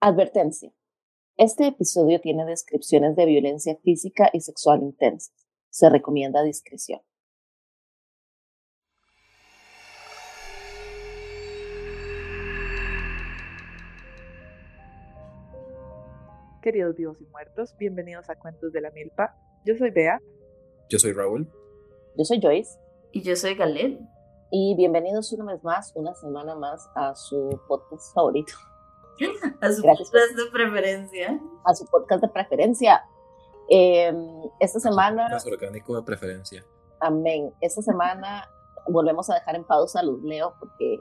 Advertencia. Este episodio tiene descripciones de violencia física y sexual intensas. Se recomienda discreción. Queridos vivos y muertos, bienvenidos a Cuentos de la Milpa. Yo soy Bea. Yo soy Raúl. Yo soy Joyce. Y yo soy Galel. Y bienvenidos una vez más, una semana más, a su podcast favorito. A su podcast de preferencia. A su podcast de preferencia. Eh, esta semana. Más orgánico de preferencia. Amén. Esta semana volvemos a dejar en pausa a los Leo porque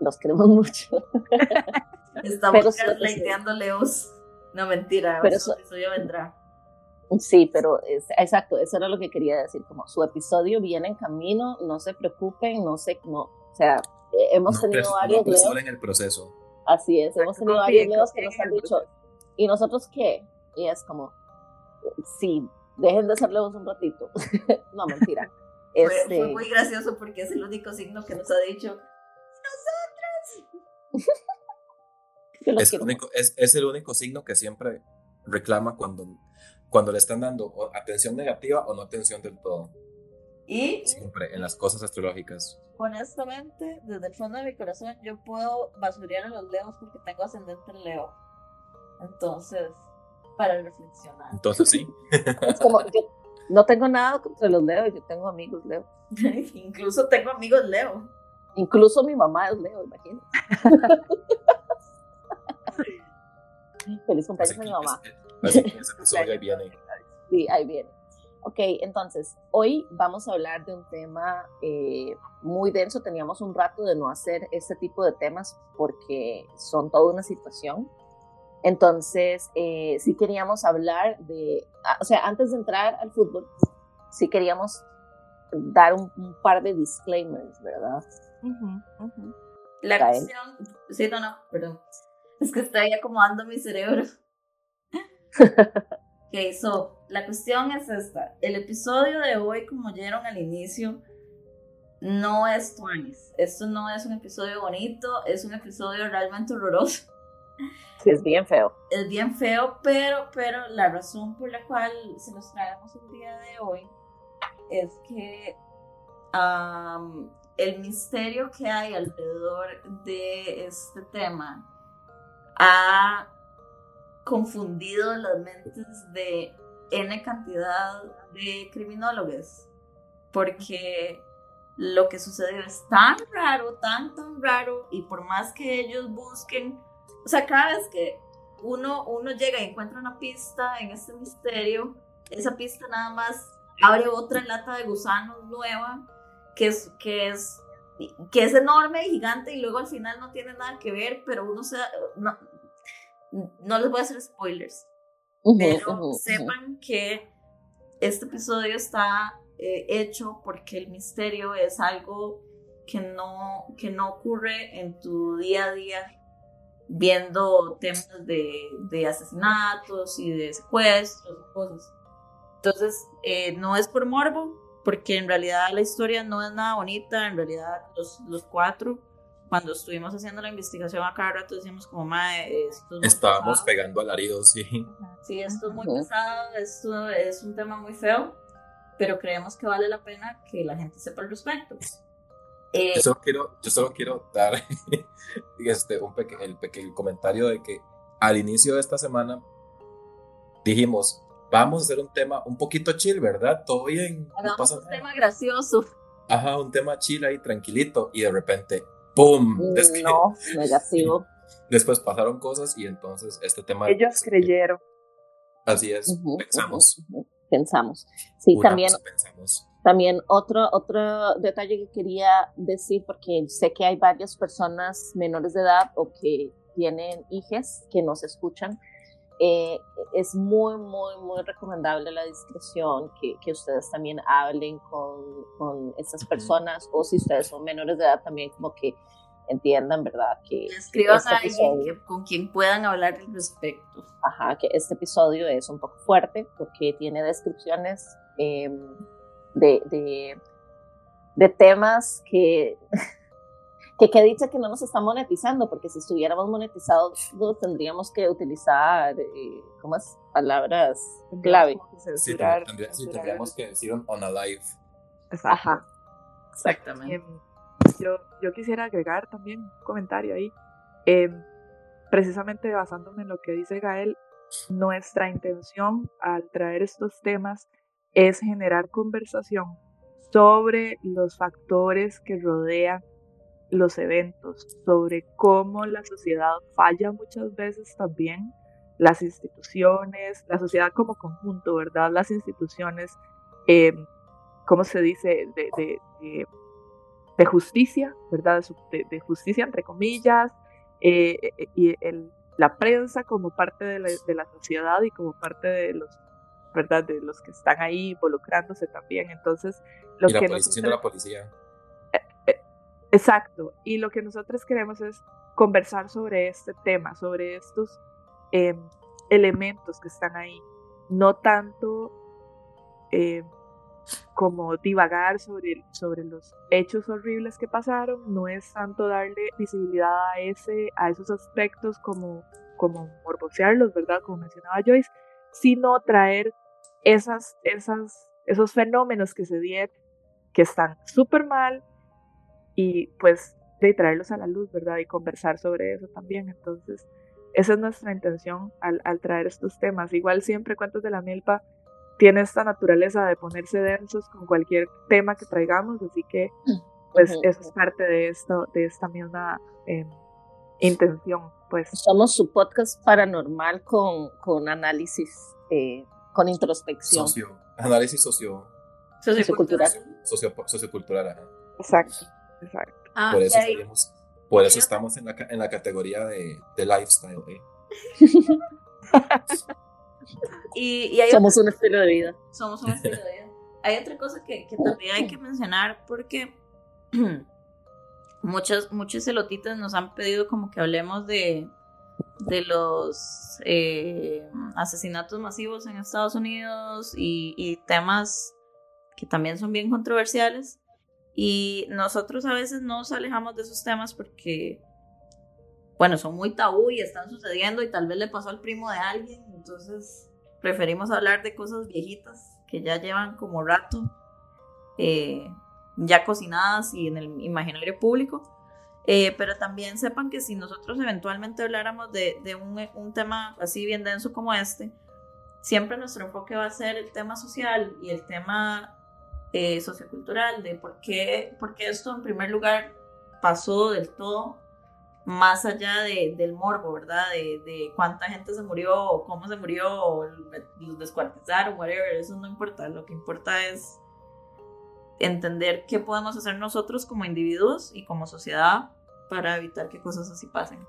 los queremos mucho. Estamos gaslighteando Leos. No, mentira. Pero eso ya vendrá. Sí, pero es, exacto, eso era lo que quería decir, como su episodio viene en camino, no se preocupen, no sé, no, o sea, hemos tenido varios no en el proceso. Así es, hemos tenido varios leos que nos han dicho, ¿y nosotros qué? Y es como, sí, dejen de ser leos un ratito. no, mentira. fue, este muy gracioso porque es el único signo que nos ha dicho, nosotros. es, el único, es, es el único signo que siempre reclama cuando cuando le están dando atención negativa o no atención del todo. Y siempre en las cosas astrológicas. Honestamente, desde el fondo de mi corazón, yo puedo basurear a los leos porque tengo ascendente en Leo. Entonces, para reflexionar. Entonces sí. es como, yo no tengo nada contra los leos, yo tengo amigos Leo. Incluso tengo amigos Leo. Incluso mi mamá es Leo, imagínate. Feliz cumpleaños a mi mamá. Así que ese episodio ahí viene. Sí, ahí viene. Ok, entonces, hoy vamos a hablar de un tema eh, muy denso. Teníamos un rato de no hacer este tipo de temas porque son toda una situación. Entonces, eh, sí queríamos hablar de, ah, o sea, antes de entrar al fútbol, sí queríamos dar un, par de disclaimers, ¿verdad? La cuestión, sí, no, no, perdón. Es que estoy acomodando mi cerebro. so, la cuestión es esta. El episodio de hoy, como oyeron al inicio, no es Twanis. Esto no es un episodio bonito, es un episodio realmente horroroso. Sí, es bien feo. Es bien feo, pero, pero la razón por la cual se los traemos el día de hoy es que el misterio que hay alrededor de este tema ha confundido las mentes de N cantidad de criminólogos, porque lo que sucedió es tan raro, tan, tan raro, y por más que ellos busquen, o sea, cada vez que uno, uno llega y encuentra una pista en este misterio, esa pista nada más abre otra lata de gusanos nueva, que es, que es, que es enorme y gigante, y luego al final no tiene nada que ver, pero uno se, no les voy a hacer spoilers, pero sepan que este episodio está eh, hecho porque el misterio es algo que no, que no ocurre en tu día a día viendo temas de, de asesinatos y de secuestros y cosas. Entonces, eh, no es por morbo, porque en realidad la historia no es nada bonita, en realidad los, los cuatro cuando estuvimos haciendo la investigación a cada rato decíamos como, mae, esto es Estábamos pegando alaridos, sí. Sí, esto es muy pesado, esto es un tema muy feo, pero creemos que vale la pena que la gente sepa al respecto. Eh, yo, solo quiero, yo solo quiero dar este, un el pequeño comentario de que al inicio de esta semana dijimos, vamos a hacer un tema un poquito chill, ¿verdad? Todo bien. Hagamos un tema gracioso. Ajá, un tema chill ahí, tranquilito, y de repente ¡Pum! no, negativo. Después pasaron cosas y entonces este tema... Ellos creyeron. Así es, pensamos. pensamos. Sí, también... Pensamos. También otro, otro detalle que quería decir, porque sé que hay varias personas menores de edad o que tienen hijas que nos escuchan, eh, es muy, muy, muy recomendable la discreción, que, que ustedes también hablen con, con estas personas o si ustedes son menores de edad también como que entiendan, ¿verdad? Que escriban este a alguien con quien puedan hablar al respecto. Ajá, que este episodio es un poco fuerte porque tiene descripciones em, de, de, de temas que Que qué dicha que no nos está monetizando, porque si estuviéramos monetizados tendríamos que utilizar, eh, ¿cómo es? Palabras clave. Sí, tendríamos que decir on, a live. Ajá. Exactamente. Em, yo, yo quisiera agregar también un comentario ahí. Em, precisamente basándome en lo que dice Gael, nuestra intención al traer estos temas es generar conversación sobre los factores que rodean los eventos, sobre cómo la sociedad falla muchas veces también, las instituciones, la sociedad como conjunto, ¿verdad? Las instituciones, eh, ¿cómo se dice? De, de, justicia, ¿verdad? De, justicia, entre comillas, eh, eh, y el, la prensa como parte de la, de la sociedad y como parte de los ¿verdad? De los que están ahí involucrándose también. Entonces, lo y la que policía la policía. Exacto. Y lo que nosotros queremos es conversar sobre este tema, sobre estos em, elementos que están ahí. No tanto em, como divagar sobre, sobre los hechos horribles que pasaron, no es tanto darle visibilidad a, ese, a esos aspectos como, como morbosearlos, ¿verdad? Como mencionaba Joyce, sino traer esas, esas, esos fenómenos que se dieron, que están súper mal, y pues de traerlos a la luz, ¿verdad? Y conversar sobre eso también. Entonces, esa es nuestra intención al, al traer estos temas. Igual siempre Cuentos de la Milpa tiene esta naturaleza de ponerse densos con cualquier tema que traigamos, así que pues eso es parte de esto, de esta misma em, intención, pues. Somos su podcast paranormal con, con análisis, eh, con introspección. Socio, análisis socio, sociocultural. Socio, sociocultural, Exacto. Exacto. Ah, por eso, por eso estamos en la, en la categoría de, de lifestyle. ¿eh? y, y somos un estilo de vida. Somos un estilo de vida. Hay otra cosa que, que también hay que mencionar porque muchos, muchos elotitas nos han pedido como que hablemos de, de los eh, asesinatos masivos en Estados Unidos y, y, temas que también son bien controversiales. Y nosotros a veces nos alejamos de esos temas porque, bueno, son muy tabú y están sucediendo y tal vez le pasó al primo de alguien. Entonces preferimos hablar de cosas viejitas que ya llevan como rato, eh, ya cocinadas y en el imaginario público. Eh, pero también sepan que si nosotros eventualmente habláramos de, de un, un, tema así bien denso como este, siempre nuestro enfoque va a ser el tema social y el tema eh, sociocultural de por qué, esto en primer lugar pasó del todo más allá de, del morbo, ¿verdad? De, de, cuánta gente se murió, o cómo se murió, o los descuartizaron, whatever, eso no importa. Lo que importa es entender qué podemos hacer nosotros como individuos y como sociedad para evitar que cosas así pasen.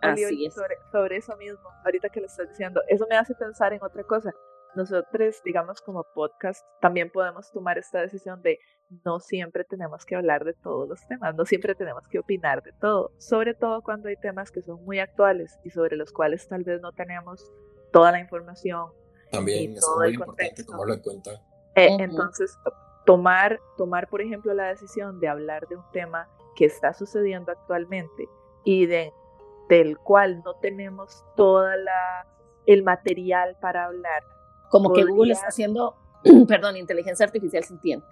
Así es. Sobre, sobre, eso mismo, ahorita que lo estás diciendo, eso me hace pensar en otra cosa nosotros, digamos, como podcast, también podemos tomar esta decisión de no siempre tenemos que hablar de todos los temas, no siempre tenemos que opinar de todo, sobre todo cuando hay temas que son muy actuales y sobre los cuales tal vez no tenemos toda la información. También es muy importante tomarlo en cuenta. Eh, entonces, tomar, tomar, por ejemplo, la decisión de hablar de un tema que está sucediendo actualmente y de, del cual no tenemos toda la el material para hablar como que Google está haciendo, perdón, inteligencia artificial sintiente.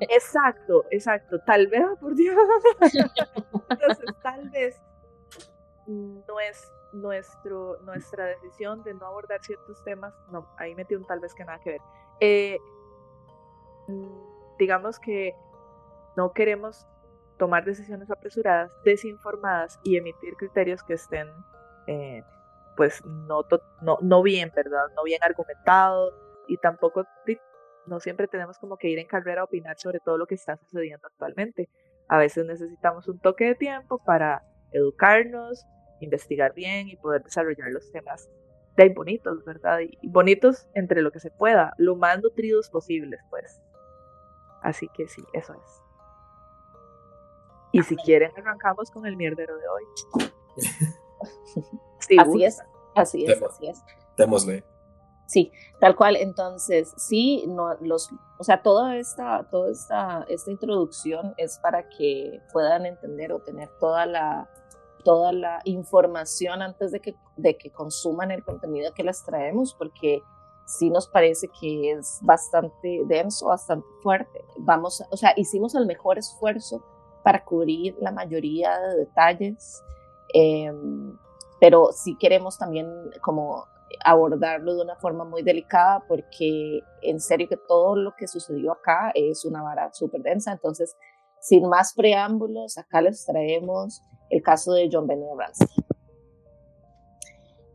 Exacto, exacto. Tal vez, por Dios. Entonces, tal vez no es nuestro, nuestra decisión de no abordar ciertos temas. No, ahí metí un tal vez que nada que ver. Eh, digamos que no queremos tomar decisiones apresuradas, desinformadas y emitir criterios que estén eh, pues no, no, no bien, ¿verdad? No bien argumentado y tampoco no siempre tenemos como que ir en carrera a opinar sobre todo lo que está sucediendo actualmente. A veces necesitamos un toque de tiempo para educarnos, investigar bien y poder desarrollar los temas de bonitos, ¿verdad? Y, bonitos entre lo que se pueda, lo más nutridos posibles, pues. Así que sí, eso es. Y si quieren, arrancamos con el mierdero de hoy. así es, así es, así es. Démosle. Sí, tal cual. Entonces, sí, no, los, o sea, toda esta, toda esta, esta introducción es para que puedan entender o tener toda la, toda la información antes de que, de que consuman el contenido que les traemos, porque sí nos parece que es bastante denso, bastante fuerte. Vamos, o sea, hicimos el mejor esfuerzo para cubrir la mayoría de detalles, em, pero sí queremos también como abordarlo de una forma muy delicada porque en serio que todo lo que sucedió acá es una vara súper densa. Entonces, sin más preámbulos, acá les traemos el caso de John Benet.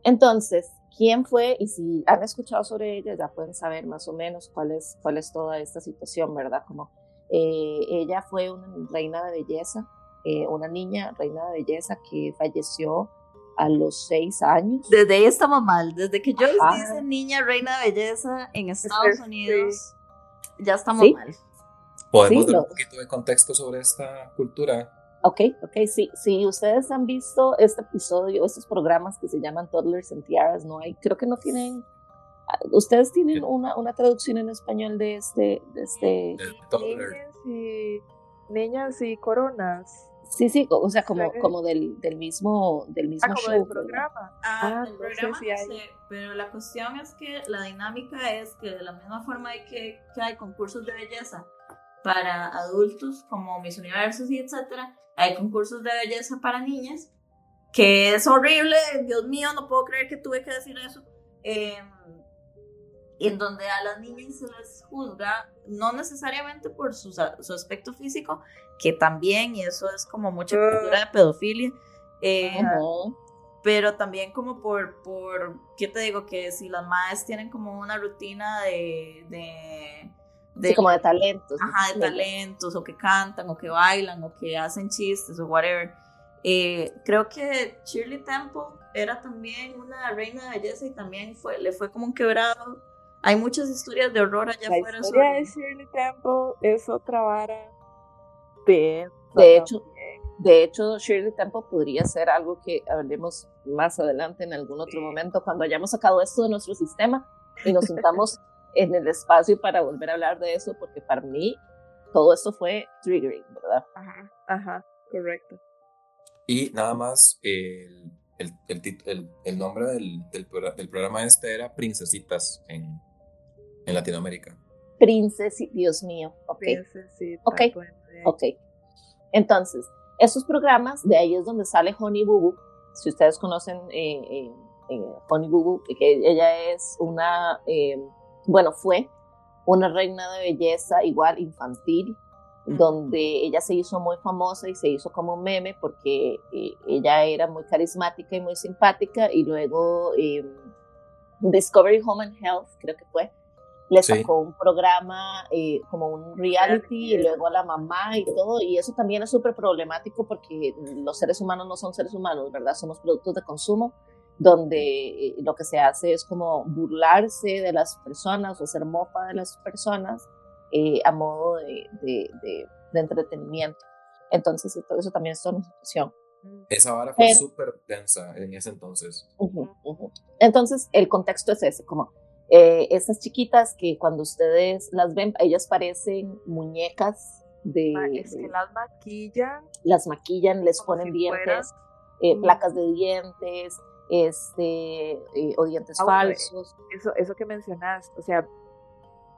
Entonces, ¿quién fue? Y si han escuchado sobre ella, ya pueden saber más o menos cuál es, cuál es toda esta situación, ¿verdad? Como eh, ella fue una reina de belleza, eh, una niña reina de belleza que falleció a los seis años. Desde ahí estamos mal. Desde que yo les niña reina de belleza en Estados Unidos, ya estamos mal. ¿Podemos dar un poquito de contexto sobre esta cultura? Ok, ok, sí. Si ustedes han visto este episodio, estos programas que se llaman Toddlers and Tiaras, no hay, creo que no tienen. ¿Ustedes tienen una, una traducción en español de este? De este... Niñas y, niñas y coronas. Sí, sí, o sea, como, como del, del mismo, del mismo ah, show. Del programa. Ah, ah del programa sí, pero la cuestión es que la dinámica es que de la misma forma hay que, que hay concursos de belleza para adultos como Miss Universos y etcétera, hay concursos de belleza para niñas, que es horrible, Dios mío, no puedo creer que tuve que decir eso. Eh, en donde a las niñas se les juzga, no necesariamente por su, su aspecto físico, que también, y eso es como mucha cultura de pedofilia, eh, pero también como por, por, ¿qué te digo? Que si las madres tienen como una rutina de... de, como de talentos. Ajá, de talentos, o que cantan, o que bailan, o que hacen chistes, o whatever. Eh, creo que Shirley Temple era también una reina de belleza y también fue, le fue como un quebrado hay muchas historias de horror allá afuera. La historia de Shirley Temple es otra vara de... De hecho, de hecho, Shirley Temple podría ser algo que hablemos más adelante en algún otro momento, cuando hayamos sacado esto de nuestro sistema y nos sentamos en el espacio para volver a hablar de eso, porque para mí todo esto fue triggering, ¿verdad? Ajá, ajá, correcto. Y nada más, el, el, el, el nombre del, del, del, programa este era Princesitas en, en Latinoamérica. Princesa, Dios mío. Ok. Princesita, ok. Ok. Entonces, esos programas, de ahí es donde sale Honey Boo Boo. Si ustedes conocen eh, eh, eh, Honey Boo Boo, que ella es una, bueno, fue una reina de belleza igual infantil, donde ella se hizo muy famosa y se hizo como un meme porque ella era muy carismática y muy simpática y luego Discovery Home and Health, creo que fue, le sacó un programa eh, como un reality y luego a la mamá y todo, y eso también es súper problemático porque los seres humanos no son seres humanos, ¿verdad? Somos productos de consumo donde eh, lo que se hace es como burlarse de las personas o ser mofa de las personas eh, a modo de, de, entretenimiento. Entonces, eso también es una situación. Esa vara fue súper densa en ese entonces. Entonces, el contexto es ese, como eh, esas chiquitas que cuando ustedes las ven, ellas parecen muñecas de... Ah, es que las maquillan. Las maquillan, les ponen dientes, eh, placas de dientes, este, eh, o dientes ah, falsos. Eso, eso que mencionas, o sea,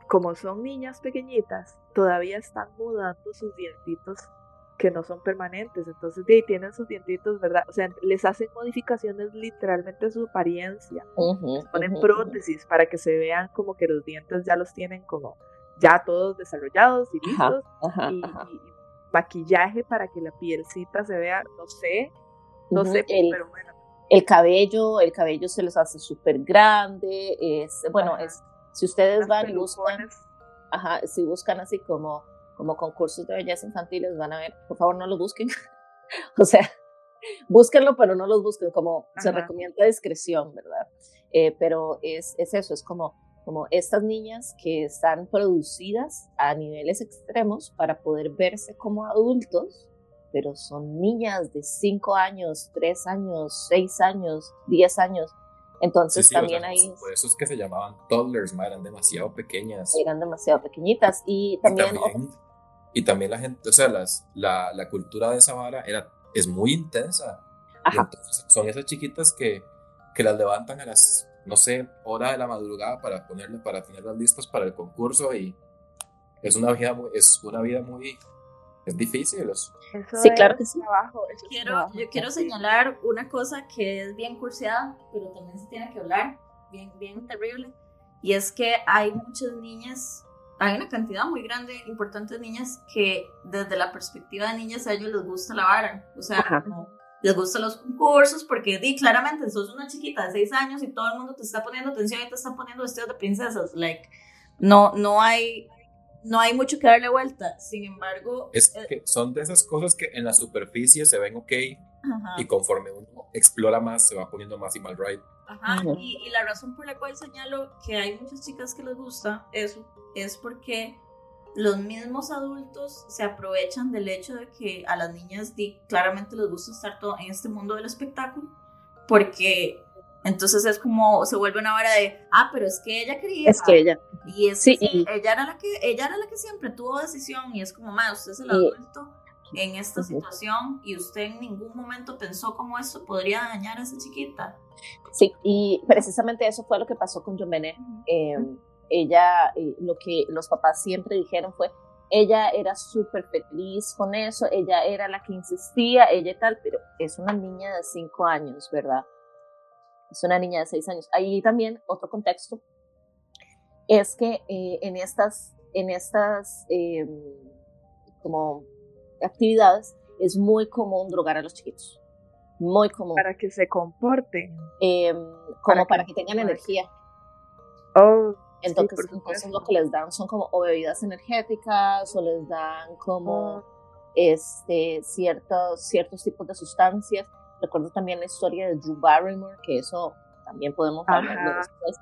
como son niñas pequeñitas, todavía están mudando sus dientitos que no son permanentes, entonces de ahí tienen sus dientitos, ¿verdad? O sea, les hacen modificaciones literalmente a su apariencia, ponen prótesis para que se vean como que los dientes ya los tienen como ya todos desarrollados y listos, y, maquillaje para que la pielcita se vea, no sé, no sé, pero bueno. El cabello, el cabello se les hace súper grande, es, bueno, es, si ustedes van y buscan, ajá, si buscan así como como concursos de belleza infantiles, van a ver, por favor no los busquen. o sea, búsquenlo, pero no los busquen, como se recomienda discreción, ¿verdad? Eh, pero es, es eso, es como, como estas niñas que están producidas a niveles extremos para poder verse como adultos, pero son niñas de 5 años, 3 años, 6 años, 10 años. Entonces también ahí... Por eso es que se llamaban toddlers, eran demasiado pequeñas. Eran demasiado pequeñitas. Y también... Y también, la gente, o sea, las, la, la cultura de esa vara era, es muy intensa. entonces son esas chiquitas que, que las levantan a las, no sé, hora de la madrugada para ponerle, para tenerlas listas para el concurso y es una vida muy, es una vida muy, es difícil. sí, claro que sí. quiero, yo quiero señalar una cosa que es bien curseada, pero también se tiene que hablar, bien, bien terrible, y es que hay muchas niñas, hay una cantidad muy grande, importantes niñas que desde la perspectiva de niñas a ellos les gusta la vara, o sea, les gustan los concursos porque di, claramente sos una chiquita de 6 años y todo el mundo te está poniendo atención y te está poniendo vestidos de princesas, like, no, no hay no hay mucho que darle vuelta. Sin embargo, es eh, que son de esas cosas que en la superficie se ven ok y conforme uno explora más se va poniendo más y mal right. Ajá, y, y, la razón por la cual señalo que hay muchas chicas que les gusta eso es porque los mismos adultos se aprovechan del hecho de que a las niñas di, claramente les gusta estar todo en este mundo del espectáculo porque entonces es como, se vuelve una vara de, ah, pero es que ella quería. Es que ella. Y es sí, ella era la que, ella era la que siempre tuvo decisión y es como, más, usted es el adulto en esta situación y usted en ningún momento pensó cómo esto podría dañar a esa chiquita. Sí, y precisamente eso fue lo que pasó con John em, ella, eh, lo que los papás siempre dijeron fue, ella era súper feliz con eso, ella era la que insistía, ella tal, pero es una niña de cinco años, ¿verdad? es una niña de seis años. Ahí también otro contexto es que eh, en estas, en estas em, como actividades es muy común drogar a los chiquitos. Muy común. Para que se comporten. Em, como para, que, tengan energía. Oh, entonces, entonces lo que les dan son como o bebidas energéticas o les dan como oh. este, ciertos, ciertos tipos de sustancias Recuerdo también la historia de Drew Barrymore, que eso también podemos hablar después.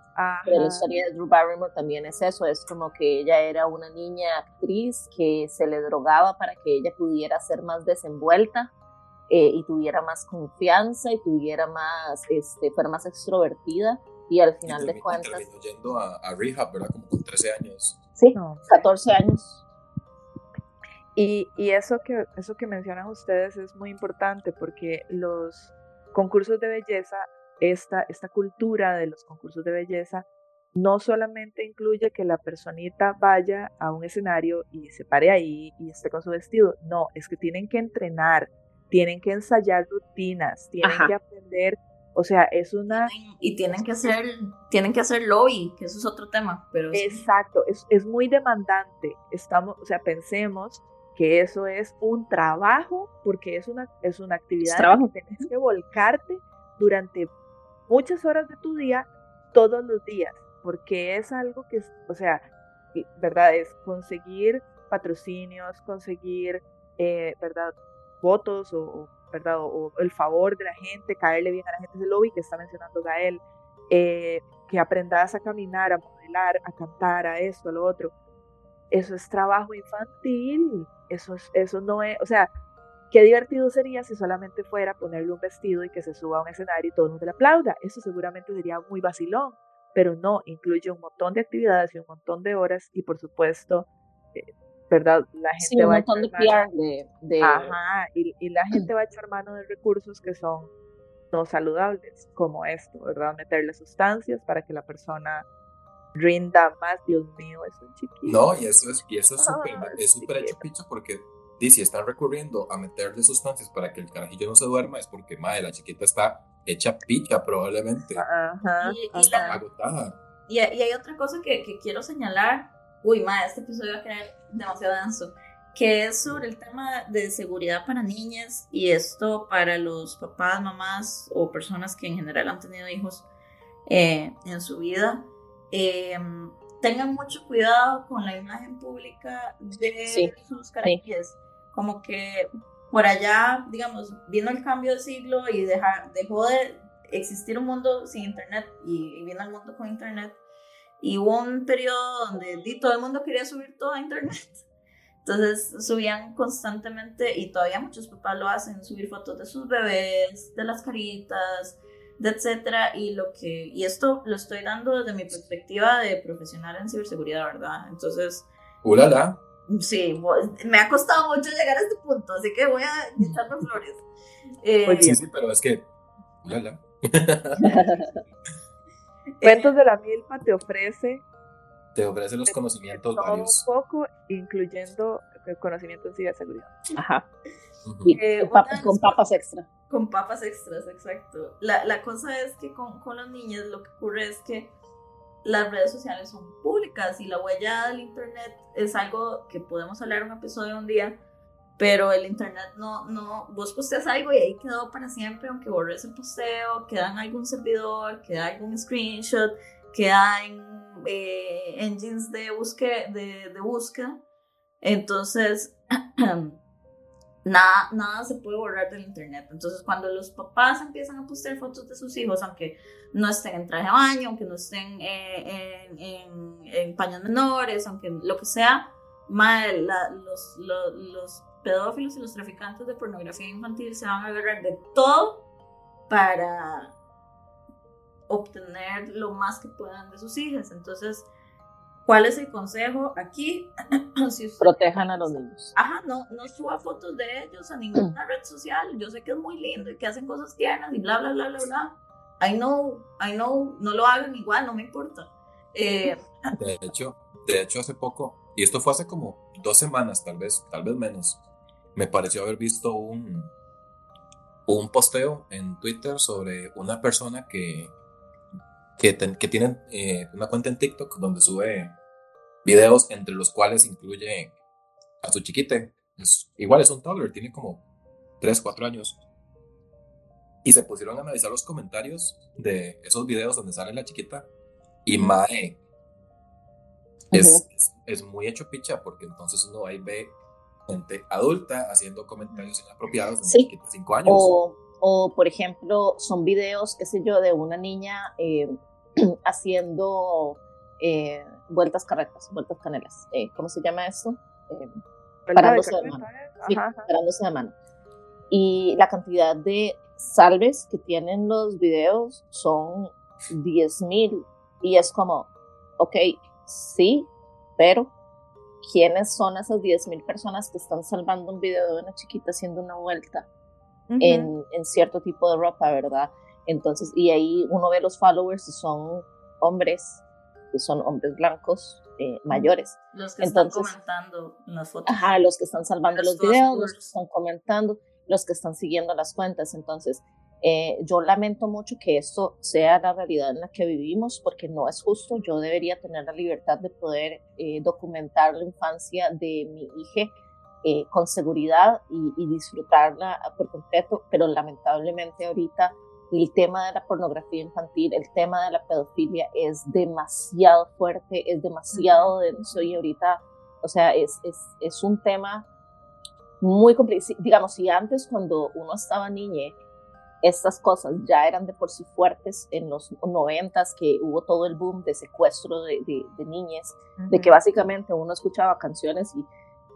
Pero la historia de Drew Barrymore también es eso, es como que ella era una niña actriz que se le drogaba para que ella pudiera ser más desenvuelta eh, y tuviera más confianza y tuviera más, este, fuera más extrovertida y al final de cuentas... yendo a, a, rehab, ¿verdad? Como con 13 años. Sí, 14 años. Y, eso, que, eso que mencionan ustedes es muy importante porque los concursos de belleza, esta, esta cultura de los concursos de belleza, no solamente incluye que la personita vaya a un escenario y se pare ahí y esté con su vestido, no, es que tienen que entrenar, tienen que ensayar rutinas, tienen que aprender, o sea, es una... Y tienen que hacer, tienen que hacer lobby, que eso es otro tema, pero... Exacto, es, es muy demandante, estamos, o sea, pensemos que eso es un trabajo, porque es una, es una actividad que tienes que volcarte durante muchas horas de tu día, todos los días, porque es algo que, o sea, ¿verdad? Es conseguir patrocinios, conseguir, eh, ¿verdad? Votos o, ¿verdad? O, el favor de la gente, caerle bien a la gente del lobby que está mencionando Gael, eh, que aprendas a caminar, a modelar, a cantar, a esto, a lo otro. Eso es trabajo infantil. Eso, eso no es, o sea, qué divertido sería si solamente fuera ponerle un vestido y que se suba a un escenario y todo el mundo le aplauda. Eso seguramente sería muy vacilón, pero no, incluye un montón de actividades y un montón de horas y por supuesto, eh, ¿verdad? La gente va a echar de, Ajá, y, y la gente va a echar mano de recursos que son no saludables, como esto, ¿verdad? Meterle sustancias para que la persona rinda más, Dios mío, es un chiquito. No, y eso es y eso es súper es súper hecho picho porque si están recurriendo a meterle sustancias para que el carajillo no se duerma es porque madre, la chiquita está hecha picha probablemente. Ajá, y, agotada. Y, hay otra cosa que, que quiero señalar. Uy, madre, este episodio va a quedar demasiado denso. Que es sobre el tema de seguridad para niñas y esto para los papás, mamás o personas que en general han tenido hijos eh, en su vida Em, tengan mucho cuidado con la imagen pública de sus carajillos. Como que por allá, digamos, vino el cambio de siglo y dejó de existir un mundo sin internet y, vino el mundo con internet. Y hubo un periodo donde todo el mundo quería subir todo a internet. Entonces subían constantemente y todavía muchos papás lo hacen, subir fotos de sus bebés, de las caritas, etcétera, y lo que, y esto lo estoy dando desde mi perspectiva de profesional en ciberseguridad, ¿verdad? Entonces... ¡Ulala! Sí, me ha costado mucho llegar a este punto, así que voy a echarme flores. Eh, sí, sí, pero es que... ¡Ulala! Cuentos de la Milpa te ofrece te ofrece los conocimientos varios. Un poco, incluyendo el conocimiento en ciberseguridad. Ajá. Eh, con papas extra. Con papas extras, exacto. La, la cosa es que con, con los niños lo que ocurre es que las redes sociales son públicas y la huella del Internet es algo que podemos hablar un episodio un día, pero el Internet no, no, vos posteas algo y ahí quedó para siempre, aunque borres el posteo, queda en algún servidor, queda algún screenshot, queda en eh, engines de búsqueda, de, de búsqueda. Entonces, nada, nada se puede borrar del internet. Entonces, cuando los papás empiezan a postear fotos de sus hijos, aunque no estén en traje de baño, aunque no estén eh, en, en, en, paños menores, aunque lo que sea, los, los, los, pedófilos y los traficantes de pornografía infantil se van a agarrar de todo para obtener lo más que puedan de sus hijas. Entonces, ¿cuál es el consejo aquí? si Protejan a los niños. Ajá, no, no suba fotos de ellos a ninguna red social. Yo sé que es muy lindo y que hacen cosas tiernas y bla, bla, bla, bla, bla. I know, I know, no lo hagan igual, no me importa. Eh, de hecho, de hecho hace poco, y esto fue hace como dos semanas, tal vez, tal vez menos, me pareció haber visto un, un posteo en Twitter sobre una persona que que, tienen eh, una cuenta en TikTok donde sube videos entre los cuales incluye a su chiquite. igual es un toddler, tiene como 3, 4 años. Y se pusieron a analizar los comentarios de esos videos donde sale la chiquita. Y Mae es, es, muy hecho picha porque entonces uno ahí ve gente adulta haciendo comentarios inapropiados de sí. 5 años. O, o, por ejemplo, son videos, qué sé yo, de una niña eh, haciendo eh, vueltas carretas, vueltas canelas. Eh, ¿Cómo se llama eso? Eh, parándose de, mano. Sí, parándose de mano. Y la cantidad de salves que tienen los videos son 10.000 y es como, ok, sí, pero ¿quiénes son esas 10.000 personas que están salvando un video de una chiquita haciendo una vuelta en, en, cierto tipo de ropa, verdad? Entonces, y ahí uno ve los followers y son hombres, que son hombres blancos eh, mayores. Los que están comentando las fotos. Ajá, los que están salvando los, videos, los que están comentando, los que están siguiendo las cuentas. Entonces, eh, yo lamento mucho que esto sea la realidad en la que vivimos porque no es justo. Yo debería tener la libertad de poder eh, documentar la infancia de mi hija con seguridad y, y, disfrutarla por completo, pero lamentablemente ahorita el tema de la pornografía infantil, el tema de la pedofilia es demasiado fuerte, es demasiado denso y ahorita, o sea, es, es, es un tema muy complicado. Digamos, si antes cuando uno estaba niña, estas cosas ya eran de por sí fuertes en los noventas, que hubo todo el boom de secuestro de, de, niñas, de que básicamente uno escuchaba canciones y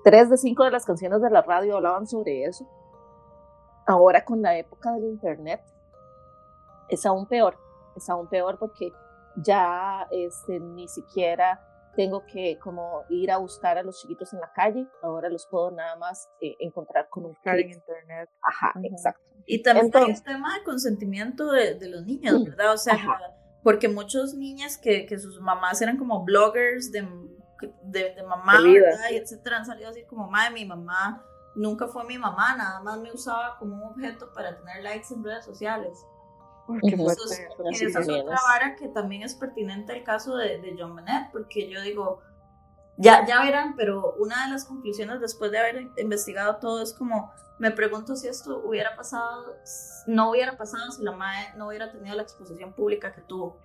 tres de cinco de las canciones de la radio hablaban sobre eso. Ahora con la época del internet, es aún peor, es aún peor porque ya este, ni siquiera tengo que como ir a buscar a los chiquitos en la calle, ahora los puedo nada más eh, encontrar con un clic. en internet. Ajá, exacto. Y también Entonces, el tema de consentimiento de, de los niños, ¿verdad? O sea, porque muchos niñas que, que, sus mamás eran como bloggers de, de, de mamá, ¿verdad? Y etcétera, han salido así como, madre, mi mamá nunca fue mi mamá, nada más me usaba como un objeto para tener likes en redes sociales. Esa es otra vara que también es pertinente al caso de, de John Bennett, porque yo digo, ya, ya verán, pero una de las conclusiones después de haber investigado todo es como, me pregunto si esto hubiera pasado, no hubiera pasado si la madre no hubiera tenido la exposición pública que tuvo.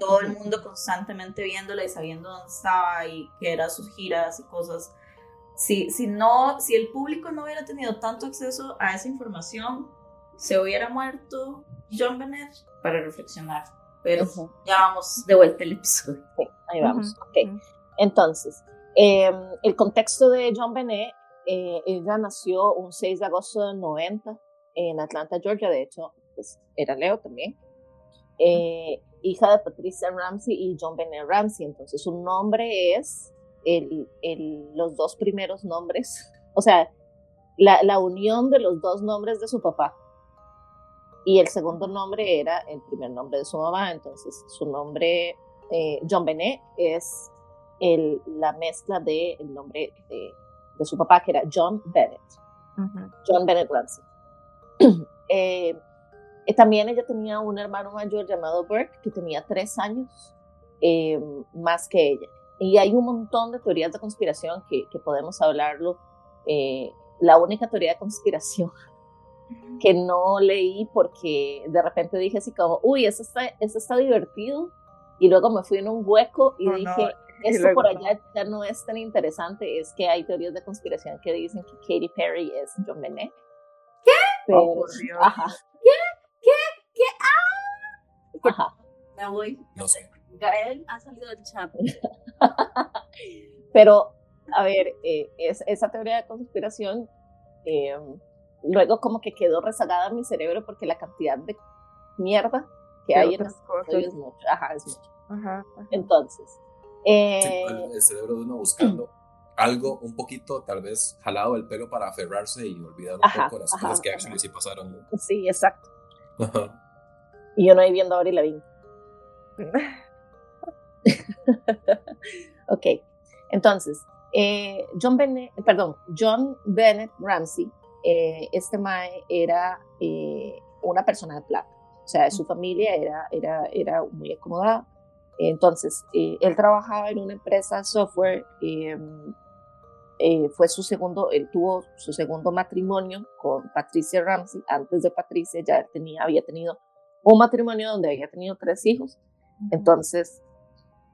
todo el mundo constantemente viéndola y sabiendo dónde estaba y que eran sus giras y cosas. Si, si, no, si el público no hubiera tenido tanto acceso a esa información, se hubiera muerto John Bennett para reflexionar. Pero ya vamos de vuelta al episodio. ahí vamos. Entonces, em, el contexto de John Bennett, eh, ella nació un 6 de agosto del 90 en Atlanta, Georgia. De hecho, pues era Leo también. eh, hija de Patricia Ramsey y John Bennett Ramsey. Entonces, su nombre es el, el, los dos primeros nombres, o sea, la, la, unión de los dos nombres de su papá. Y el segundo nombre era el primer nombre de su mamá. Entonces, su nombre, eh, John Bennett, es el, la mezcla del el nombre de, de, su papá, que era John Bennett. John Bennett Ramsey. eh, también ella tenía un hermano mayor llamado Burke, que tenía tres años eh, más que ella. Y hay un montón de teorías de conspiración que, que podemos hablarlo. Eh, la única teoría de conspiración que no leí porque de repente dije así como, uy, eso está, eso está divertido. Y luego me fui en un hueco y dije, esto por allá ya no es tan interesante. Es que hay teorías de conspiración que dicen que Katy Perry es John Benet. ¿Qué? oh, Ajá. ¿Qué? ¿Qué? ¿Qué? ¡Ah! Ajá. Me voy. No sé. Gael ha salido del chat. Pero, a ver, eh, es, esa teoría de conspiración eh, luego como que quedó rezagada en mi cerebro porque la cantidad de mierda que hay en las cosas es mucho. Ajá, es mucho. Ajá, Entonces. Eh, el cerebro de uno buscando algo un poquito, tal vez jalado el pelo para aferrarse y olvidar un poco las cosas que actually sí pasaron. Sí, exacto. Y yo no ahí viendo ahora y la vi. ok, entonces, eh, John Bennett, perdón, John Bennett Ramsey, eh, este Mae era eh, una persona de plata, o sea, su familia era, era, era muy acomodada. Entonces, él trabajaba en una empresa de software, em, fue su segundo, él tuvo su segundo matrimonio con Patricia Ramsey. Antes de Patricia ya tenía, había tenido un matrimonio donde había tenido tres hijos. Entonces,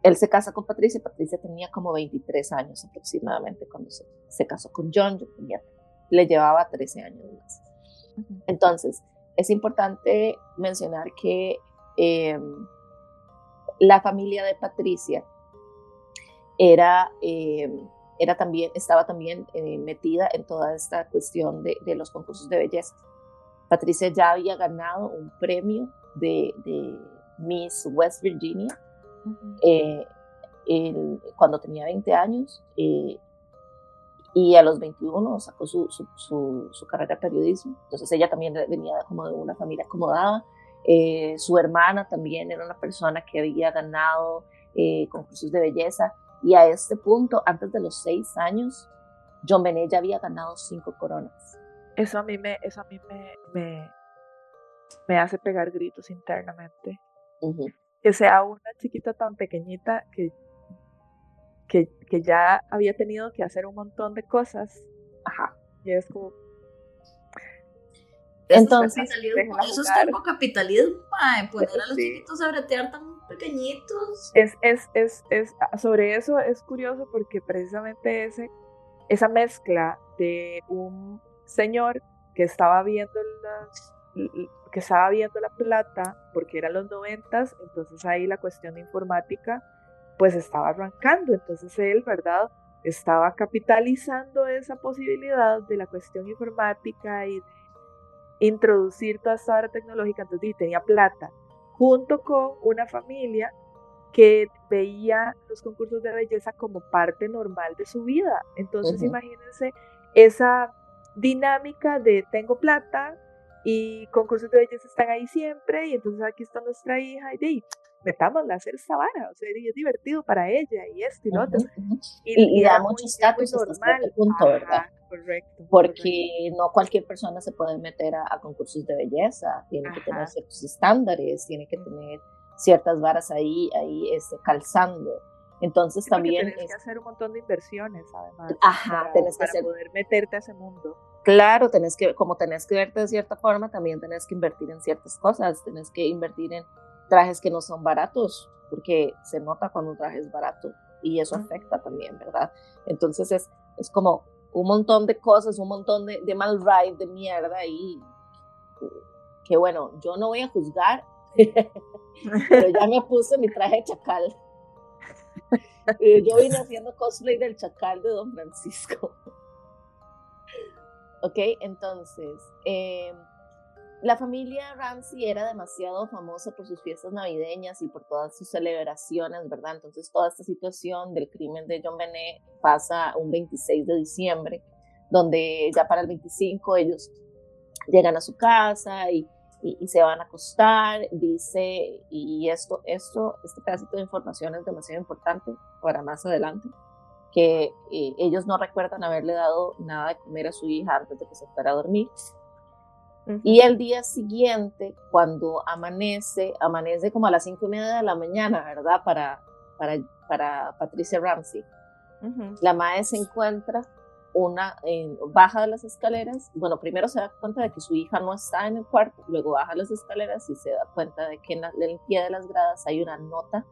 él se casa con Patricia, Patricia tenía como 23 años aproximadamente cuando se, se casó con John, yo tenía, le llevaba 13 años más. Entonces, es importante mencionar que eh, la familia de Patricia era, eh, era también, estaba también eh, metida en toda esta cuestión de, de, los concursos de belleza. Patricia ya había ganado un premio de, de Miss West Virginia eh, cuando tenía 20 años eh, y a los 21 sacó su, su, su, carrera de periodismo. Entonces ella también venía como de una familia acomodada. Eh, su hermana también era una persona que había ganado concursos de belleza y a este punto, antes de los seis años, John Benet ya había ganado cinco coronas. Eso a mí me, eso a mí me, me, me hace pegar gritos internamente que sea una chiquita tan pequeñita que, que, que, ya había tenido que hacer un montón de cosas. Ajá. Y es como. Entonces, eso es tipo capitalismo, poner a los chiquitos a bretear tan pequeñitos. Es, es, es, es, sobre eso es curioso porque precisamente ese, esa mezcla de un señor que estaba viendo las, que estaba viendo la plata, porque eran los noventas, entonces ahí la cuestión de informática pues estaba arrancando, entonces él, ¿verdad? Estaba capitalizando esa posibilidad de la cuestión informática y de introducir toda esta área tecnológica, entonces tenía plata, junto con una familia que veía los concursos de belleza como parte normal de su vida. Entonces imagínense esa dinámica de tengo plata, y concursos de belleza están ahí siempre y entonces aquí está nuestra hija y de metámosla a hacer esa vara, o sea, es divertido para ella y esto y lo otro. Y, da mucho estatus hasta cierto punto, ¿verdad? Correcto. Porque no cualquier persona se puede meter a, concursos de belleza, tiene que tener ciertos estándares, tiene que tener ciertas varas ahí, ahí este, calzando. Entonces también... Tienes que hacer un montón de inversiones, además. Ajá, para, que poder meterte a ese mundo. Claro, tenés que, como tenés que verte de cierta forma, también tenés que invertir en ciertas cosas, tenés que invertir en trajes que no son baratos, porque se nota cuando un traje es barato y eso afecta también, ¿verdad? Entonces es, es como un montón de cosas, un montón de, de mal ride, de mierda y que bueno, yo no voy a juzgar, pero ya me puse mi traje de chacal. yo vine haciendo cosplay del chacal de Don Francisco. Ok, entonces, eh, la familia Ramsey era demasiado famosa por sus fiestas navideñas y por todas sus celebraciones, ¿verdad? Entonces toda esta situación del crimen de John Benet pasa un 26 de diciembre, donde ya para el 25 ellos llegan a su casa y, y, se van a acostar, dice, y esto, esto, este pedacito de información es demasiado importante para más adelante, que eh, ellos no recuerdan haberle dado nada de comer a su hija antes de que se fuera a dormir y el día siguiente, cuando amanece, amanece como a las cinco y media de la mañana, ¿verdad? Para, para, para Patricia Ramsey. La madre se encuentra una, baja de las escaleras. Bueno, primero se da cuenta de que su hija no está en el cuarto, luego baja las escaleras y se da cuenta de que en, el pie de las gradas hay una nota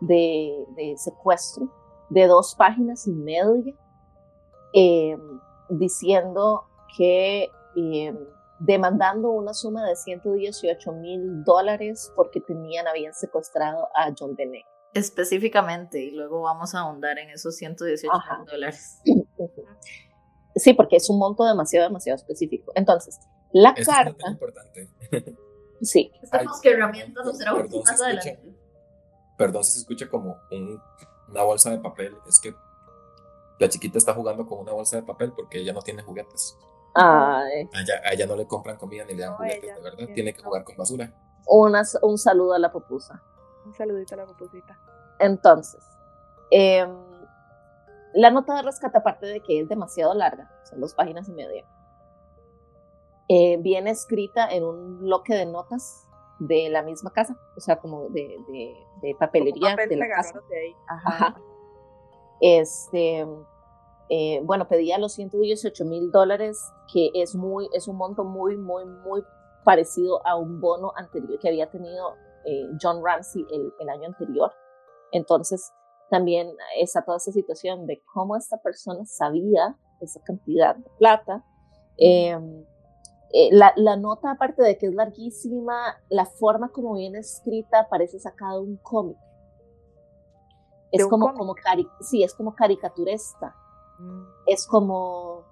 de, de secuestro de dos páginas y media eh, diciendo que eh, demandando una suma de 118 mil dólares porque tenían, habían secuestrado a John Benet. Específicamente, y luego vamos a ahondar en esos 118 mil dólares. Sí, porque es un monto demasiado, demasiado específico. Entonces, la carta... Es importante. Sí. Estamos que herramientas o será perdón, más adelante. perdón si se escucha como una bolsa de papel, es que la chiquita está jugando con una bolsa de papel porque ella no tiene juguetes. Ay. A, ella, no le compran comida ni le dan juguetes, de verdad. Tiene que jugar con basura. un saludo a la pupusa. Un saludito a la pupusita. Entonces, em, la nota de rescate, aparte de que es demasiado larga, son dos páginas y media, eh, viene escrita en un bloque de notas de la misma casa, o sea, como de, de, papelería de la casa. Ajá. Este, eh, bueno, pedía los 118 mil dólares, que es, muy, es un monto muy, muy, muy parecido a un bono anterior que había tenido eh, John Ramsey el, el, año anterior. Entonces, también está toda esa situación de cómo esta persona sabía esa cantidad de plata. Em, eh, la, la, nota, aparte de que es larguísima, la forma como viene escrita parece sacada de un cómic. Es como, como sí, es como caricaturesta. Es como,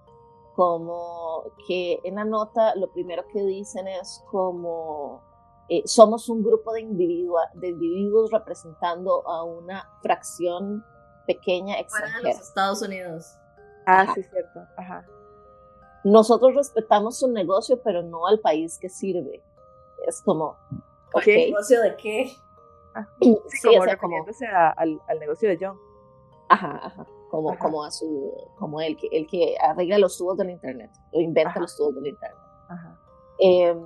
como que en la nota lo primero que dicen es como eh, somos un grupo de, de individuos representando a una fracción pequeña extranjera. Fuera de los Estados Unidos. Ah, sí, cierto. Ajá. Nosotros respetamos su negocio, pero no al país que sirve. Es como. ¿Qué negocio de qué? Ah, sí, como refiriéndose al, al negocio de John. Ajá, ajá como, como a su, como el que, el que arregla los tubos del internet, o inventa los tubos del internet. Em,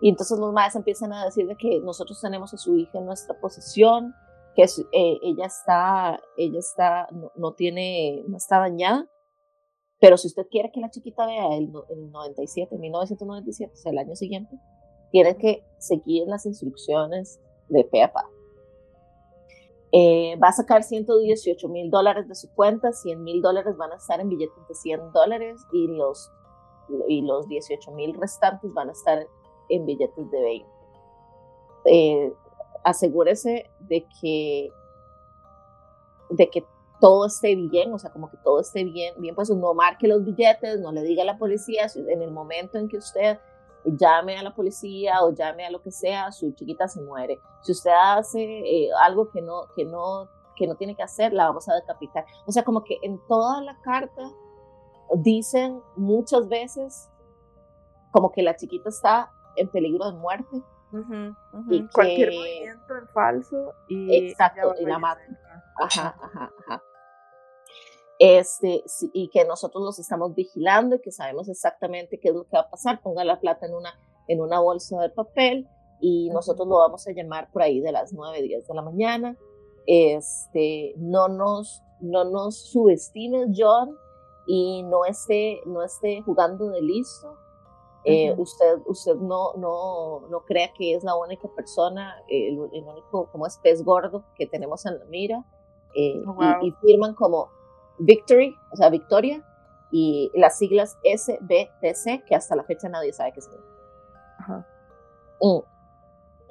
y entonces los maestros empiezan a decir de que nosotros tenemos a su hija en nuestra posesión, que eh, ella está, ella está, no, tiene, no está dañada, pero si usted quiere que la chiquita vea el, el 97, 1997, o sea, el año siguiente, tiene que seguir las instrucciones de PEPA. Eh, va a sacar 118 mil dólares de su cuenta, 100 mil dólares van a estar en billetes de 100 dólares y los, y los 18 mil restantes van a estar en billetes de 20. Eh, asegúrese de que, de que todo esté bien, o sea, como que todo esté bien, bien, pues no marque los billetes, no le diga a la policía en el momento en que usted llame a la policía o llame a lo que sea, su chiquita se muere. Si usted hace eh, algo que no, que, no, que no tiene que hacer, la vamos a decapitar. O sea, como que en toda la carta dicen muchas veces como que la chiquita está en peligro de muerte. Y Cualquier movimiento en falso y exacto y la matan. Ajá, ajá, ajá este, y que nosotros los estamos vigilando y que sabemos exactamente qué es lo que va a pasar. Ponga la plata en una, en una bolsa de papel y nosotros lo vamos a llamar por ahí de las 9, 10 de la mañana. Este, no nos, no nos subestimes, John, y no esté, no esté jugando de listo. Eh, usted, usted no, no, no crea que es la única persona, el, único como es pez gordo que tenemos en la mira. Eh, oh, y, firman como Victory, o sea, Victoria, y las siglas SBTC, que hasta la fecha nadie sabe qué significa. Ajá.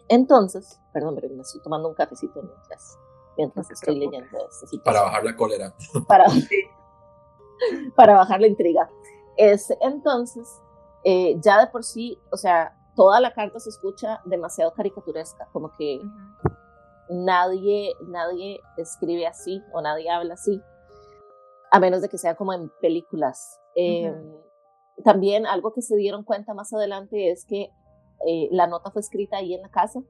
Entonces, perdón, pero me estoy tomando un cafecito mientras, mientras estoy leyendo esto. Para bajar la cólera. Para, para bajar la intriga. Es, entonces, eh, ya de por sí, o sea, toda la carta se escucha demasiado caricaturesca, como que nadie, nadie escribe así o nadie habla así, a menos de que sea como en películas. Em, también algo que se dieron cuenta más adelante es que eh, la nota fue escrita ahí en la casa.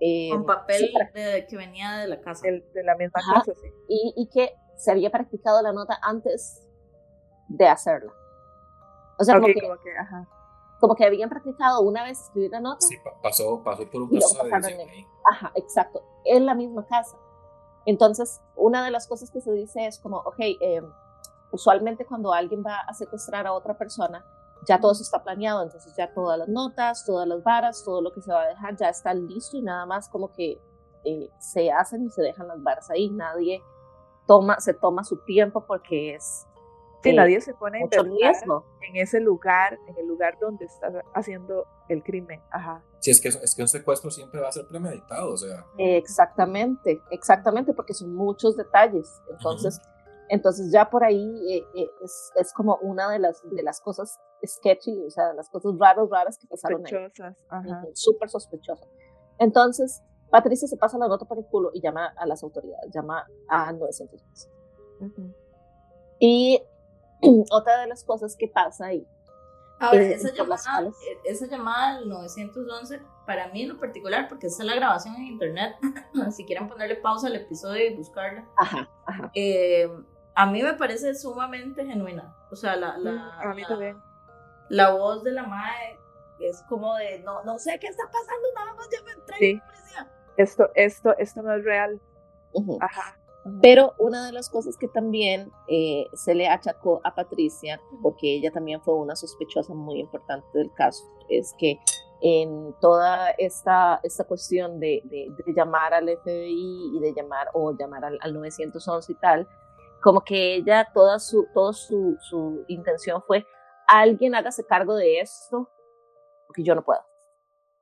Eh, Con papel que venía de la casa. de la misma casa, sí. Y, y, que se había practicado la nota antes de hacerla. O sea, como, que, como, que, habían practicado una vez escribir la nota. Sí, pasó, pasó por un proceso de edición ahí. Ajá, exacto. En la misma casa. Entonces, una de las cosas que se dice es como, ok, eh, usualmente cuando alguien va a secuestrar a otra persona, ya todo eso está planeado, entonces ya todas las notas, todas las varas, todo lo que se va a dejar ya está listo y nada más como que eh, se hacen y se dejan las varas ahí, nadie toma, se toma su tiempo porque es... Sí, nadie se pone en ese lugar, en el lugar donde está haciendo el crimen. Ajá. Sí, es que, es que un secuestro siempre va a ser premeditado, o sea. Exactamente, exactamente, porque son muchos detalles. Entonces, entonces ya por ahí eh, eh, es, es, como una de las, de las cosas sketchy, o sea, las cosas raras, raras que pasaron Sospechosas, ahí. Súper sospechosas. Entonces, Patricia se pasa la nota por el culo y llama a las autoridades, llama a 911. Y otra de las cosas que pasa ahí. Ahora, esa, llamada, esa llamada al 911, para mí en lo particular, porque esa es la grabación en internet, si quieren ponerle pausa al episodio y buscarla. Ajá, ajá. Eh, a mí me parece sumamente genuina. O sea, la, la, mm, a mí también. La voz de la madre es como de, no, no sé qué está pasando, nada más ya me entré policía. Esto, esto, esto no es real. Ajá. Pero una de las cosas que también eh, se le achacó a Patricia, porque ella también fue una sospechosa muy importante del caso, es que en toda esta, esta cuestión de, de, llamar al FBI y de llamar o llamar al, al 911 y tal, como que ella, toda su, toda su, su intención fue, alguien hágase cargo de esto, porque yo no puedo.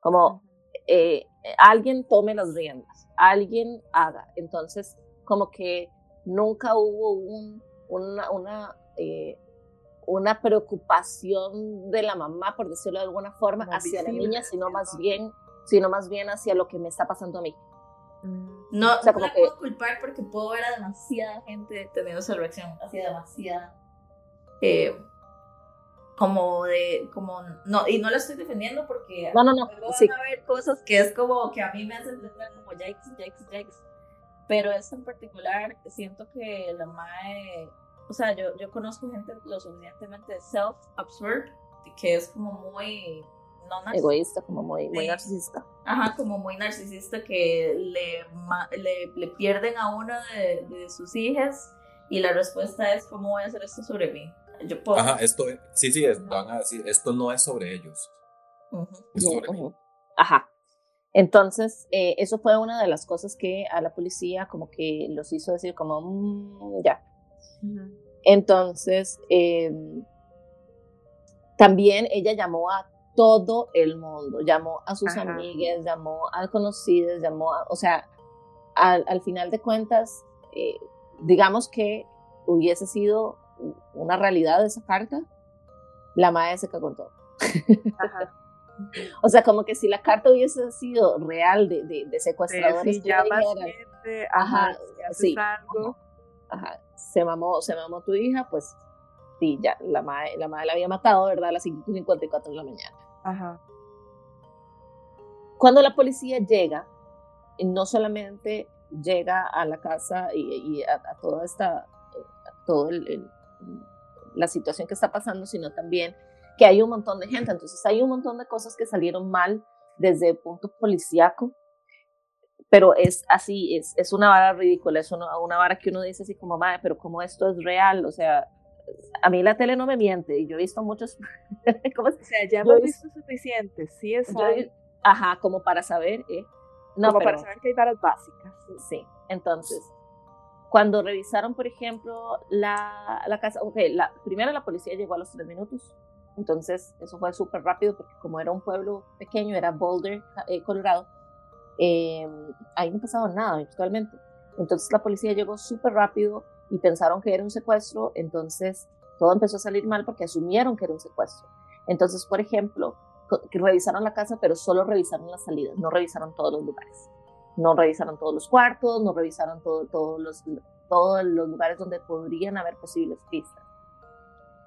Como eh, alguien tome las riendas, alguien haga. Entonces, como que nunca hubo un, una, una, eh, una preocupación de la mamá, por decirlo de alguna forma, hacia la niña, sino más bien, sino más bien hacia lo que me está pasando a mí. No, o sea, como no puedo culpar porque puedo ver a demasiada gente teniendo esa reacción, así demasiada. Eh, como de, como, no, y no la estoy defendiendo porque no, no, no, sí. a ver cosas que es como, que a mí me hacen pensar como yikes, yikes, yikes, pero esto en particular, siento que la MAE, o sea, yo, yo conozco gente lo suficientemente self-absorbed, que es como muy egoísta, como muy, muy narcisista. Ajá, como muy narcisista que le, le, le pierden a uno de, de, sus hijas y la respuesta es, ¿cómo voy a hacer esto sobre mí? Yo puedo. Ajá, esto, sí, sí, van a decir, esto no es sobre ellos. Es sobre mí. Ajá. Entonces, eh, eso fue una de las cosas que a la policía como que los hizo decir como, mmm, ya. Entonces, eh, también ella llamó a todo el mundo. Llamó a sus amigas, llamó a conocidos, llamó a, o sea, al, al final de cuentas, eh, digamos que hubiese sido una realidad esa carta, la madre se cagó en todo. o sea, como que si la carta hubiese sido real de, de, de secuestradores, sí, ajá, sí, ajá, se mamó, se mamó tu hija, pues sí, ya, la madre, la madre la había matado, ¿verdad? A las 5.54 de la mañana. Ajá. Cuando la policía llega, no solamente llega a la casa y, a, toda esta, todo la situación que está pasando, sino también que hay un montón de gente. Entonces hay un montón de cosas que salieron mal desde el punto policíaco, pero es así, es, es una vara ridícula, es una, una vara que uno dice así como, madre, pero como esto es real, o sea, a mí la tele no me miente y yo he visto muchos. ¿cómo o sea, ya hemos visto suficiente, sí es. ajá, como para saber. Eh, no, como para saber que hay varas básicas. Sí, entonces, cuando revisaron, por ejemplo, la, la casa, ok, la, primero la policía llegó a los tres minutos. Entonces, eso fue súper rápido porque como era un pueblo pequeño, era Boulder, eh, Colorado, eh, ahí no pasaba nada virtualmente. Entonces la policía llegó súper rápido, y pensaron que era un secuestro, entonces todo empezó a salir mal porque asumieron que era un secuestro. Entonces, por ejemplo, revisaron la casa, pero solo revisaron las salidas, no revisaron todos los lugares. No revisaron todos los cuartos, no revisaron todo, todos, los, todos los lugares donde podrían haber posibles pistas.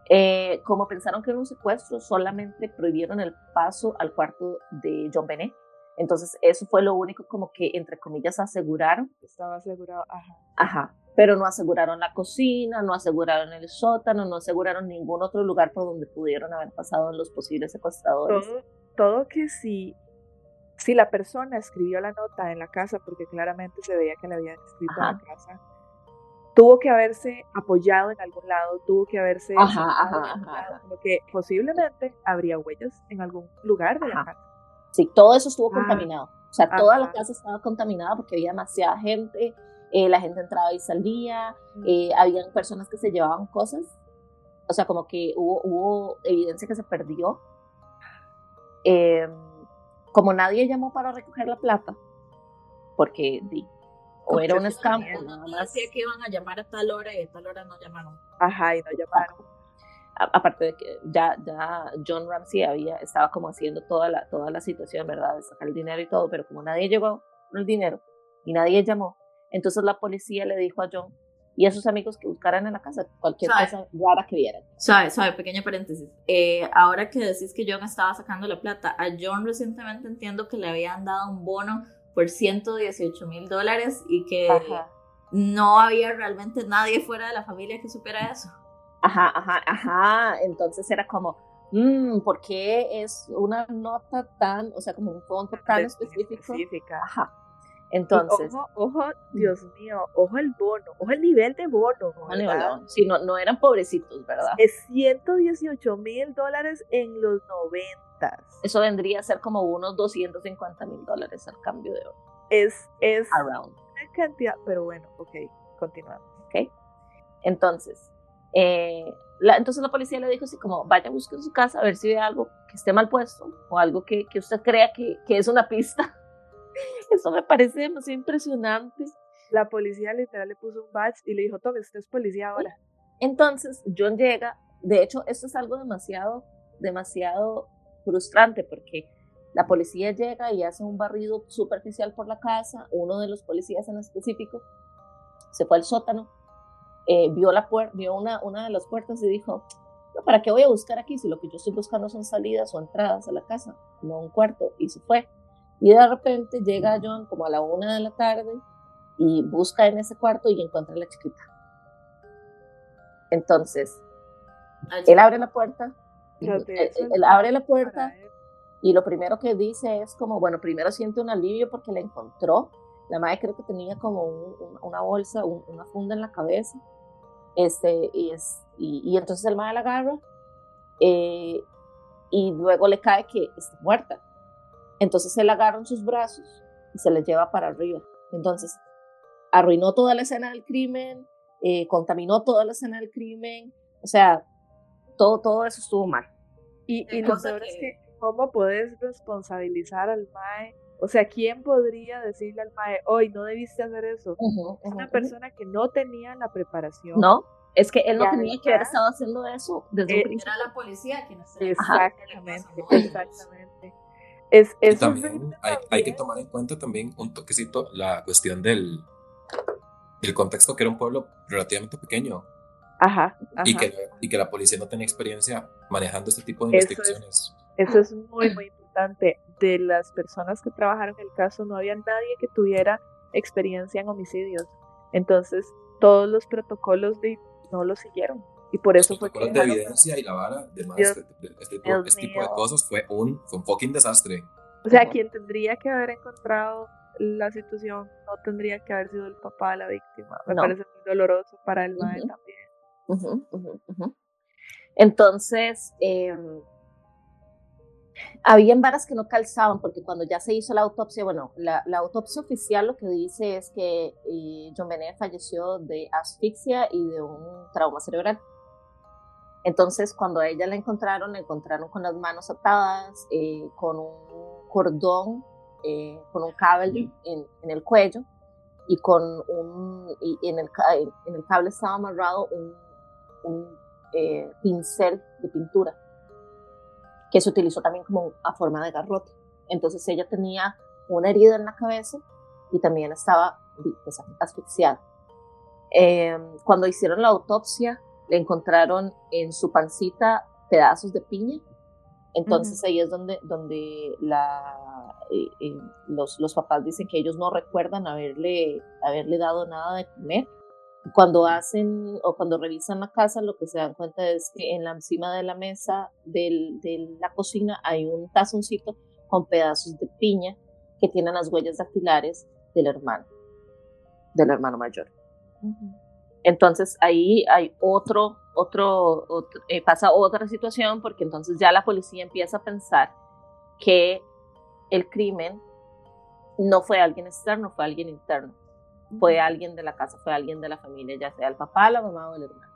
Eh, como pensaron que era un secuestro, solamente prohibieron el paso al cuarto de John Benet. Entonces, eso fue lo único como que, entre comillas, aseguraron. Estaba asegurado, ajá. Ajá, pero no aseguraron la cocina, no aseguraron el sótano, no aseguraron ningún otro lugar por donde pudieron haber pasado los posibles secuestradores. Todo, todo que si, si la persona escribió la nota en la casa, porque claramente se veía que le habían escrito en la casa, tuvo que haberse apoyado en algún lado, tuvo que haberse... Ajá, ajá, ajá, Como que posiblemente habría huellas en algún lugar de la casa. Sí, todo eso estuvo ah, contaminado. O sea, toda la casa estaba contaminada porque había demasiada gente, eh, la gente entraba y salía, eh, habían personas que se llevaban cosas. O sea, como que hubo, hubo evidencia que se perdió. Em, como nadie llamó para recoger la plata, porque o era un scam nada más. Decía que iban a llamar a tal hora y a tal hora no llamaron. Ajá, y no llamaron. aparte de que ya, ya John Ramsey había, estaba como haciendo toda la, toda la situación, ¿verdad? De sacar el dinero y todo, pero como nadie llegó con el dinero y nadie llamó, entonces la policía le dijo a John y a sus amigos que buscaran en la casa cualquier cosa rara que vieran. Sabe, sabe, pequeño paréntesis. Eh, ahora que decís que John estaba sacando la plata, a John recientemente entiendo que le habían dado un bono por 118 mil dólares y que no había realmente nadie fuera de la familia que supiera eso. Ajá, ajá, ajá. Entonces era como, mmm, ¿por qué es una nota tan, o sea, como un fondo tan específico? Específica. Ajá. Entonces. Ojo, ojo, Dios mío, ojo el bono, ojo el nivel de bono. ¿verdad? Sí, no, no eran pobrecitos, ¿verdad? Es 118 mil dólares en los 90. Eso vendría a ser como unos 250 mil dólares al cambio de oro. Es, es Around. una cantidad, pero bueno, ok, continuamos. Ok. Entonces, eh, la, entonces la policía le dijo así como, vaya, busque en su casa a ver si ve algo que esté mal puesto o algo que, que usted crea que, que es una pista. Eso me parece demasiado impresionante. La policía literal le puso un badge y le dijo, tome, usted es policía ahora. Entonces, John llega, de hecho, esto es algo demasiado, demasiado frustrante porque la policía llega y hace un barrido superficial por la casa, uno de los policías en específico se fue al sótano, eh, vio, la vio una, una de las puertas y dijo, no, ¿para qué voy a buscar aquí si lo que yo estoy buscando son salidas o entradas a la casa, no un cuarto? Y se fue. Y de repente llega John como a la una de la tarde y busca en ese cuarto y encuentra a la chiquita. Entonces, él abre la puerta él, abre la puerta y lo primero que dice es como, bueno, primero siente un alivio porque la encontró. La madre creo que tenía como una bolsa, una funda en la cabeza. Este, y, es, y, entonces el madre la agarra eh, y luego le cae que está muerta. Entonces él agarra en sus brazos y se la lleva para arriba. Entonces arruinó toda la escena del crimen, eh, contaminó toda la escena del crimen. O sea, todo, todo eso estuvo mal. Y, y lo peor es que, ¿cómo puedes responsabilizar al MAE? O sea, ¿quién podría decirle al MAE, hoy no debiste hacer eso? es una persona que no tenía la preparación. No, es que él no tenía que haber estado haciendo eso desde un principio. Era la policía quien Exactamente, exactamente. Es, es también hay, hay, que tomar en cuenta también un toquecito la cuestión del, del contexto que era un pueblo relativamente pequeño. Ajá, Y, que, y que la policía no tenía experiencia manejando este tipo de investigaciones. Eso es, muy, muy importante. De las personas que trabajaron en el caso, no había nadie que tuviera experiencia en homicidios. Entonces, todos los protocolos de, no los siguieron. Y por eso fue que. de evidencia y la vara, de este, este, tipo, de cosas fue un, fue un fucking desastre. O sea, quien tendría que haber encontrado la situación no tendría que haber sido el papá de la víctima. Me parece muy doloroso para el madre también. Entonces, eh, habían varas que no calzaban, porque cuando ya se hizo la autopsia, bueno, la, autopsia oficial lo que dice es que eh, John Benet falleció de asfixia y de un trauma cerebral. Entonces, cuando a ella la encontraron, la encontraron con las manos atadas, eh, con un cordón, eh, con un cable en, el cuello y con un, y en, el, en el cable estaba amarrado un un eh, pincel de pintura. que se utilizó también como a forma de garrote. Entonces ella tenía una herida en la cabeza y también estaba pues, asfixiada. Em, cuando hicieron la autopsia, le encontraron en su pancita pedazos de piña. Entonces ahí es donde, donde la, eh, eh, los, los papás dicen que ellos no recuerdan haberle, haberle dado nada de comer. Cuando hacen o cuando revisan la casa, lo que se dan cuenta es que en la encima de la mesa del, de la cocina hay un tazoncito con pedazos de piña que tienen las huellas dactilares del hermano, del hermano mayor. Entonces ahí hay otro, otro, eh, pasa otra situación porque entonces ya la policía empieza a pensar que el crimen no fue alguien externo, fue alguien interno. Fue alguien de la casa, fue alguien de la familia, ya sea el papá, la mamá o el hermano.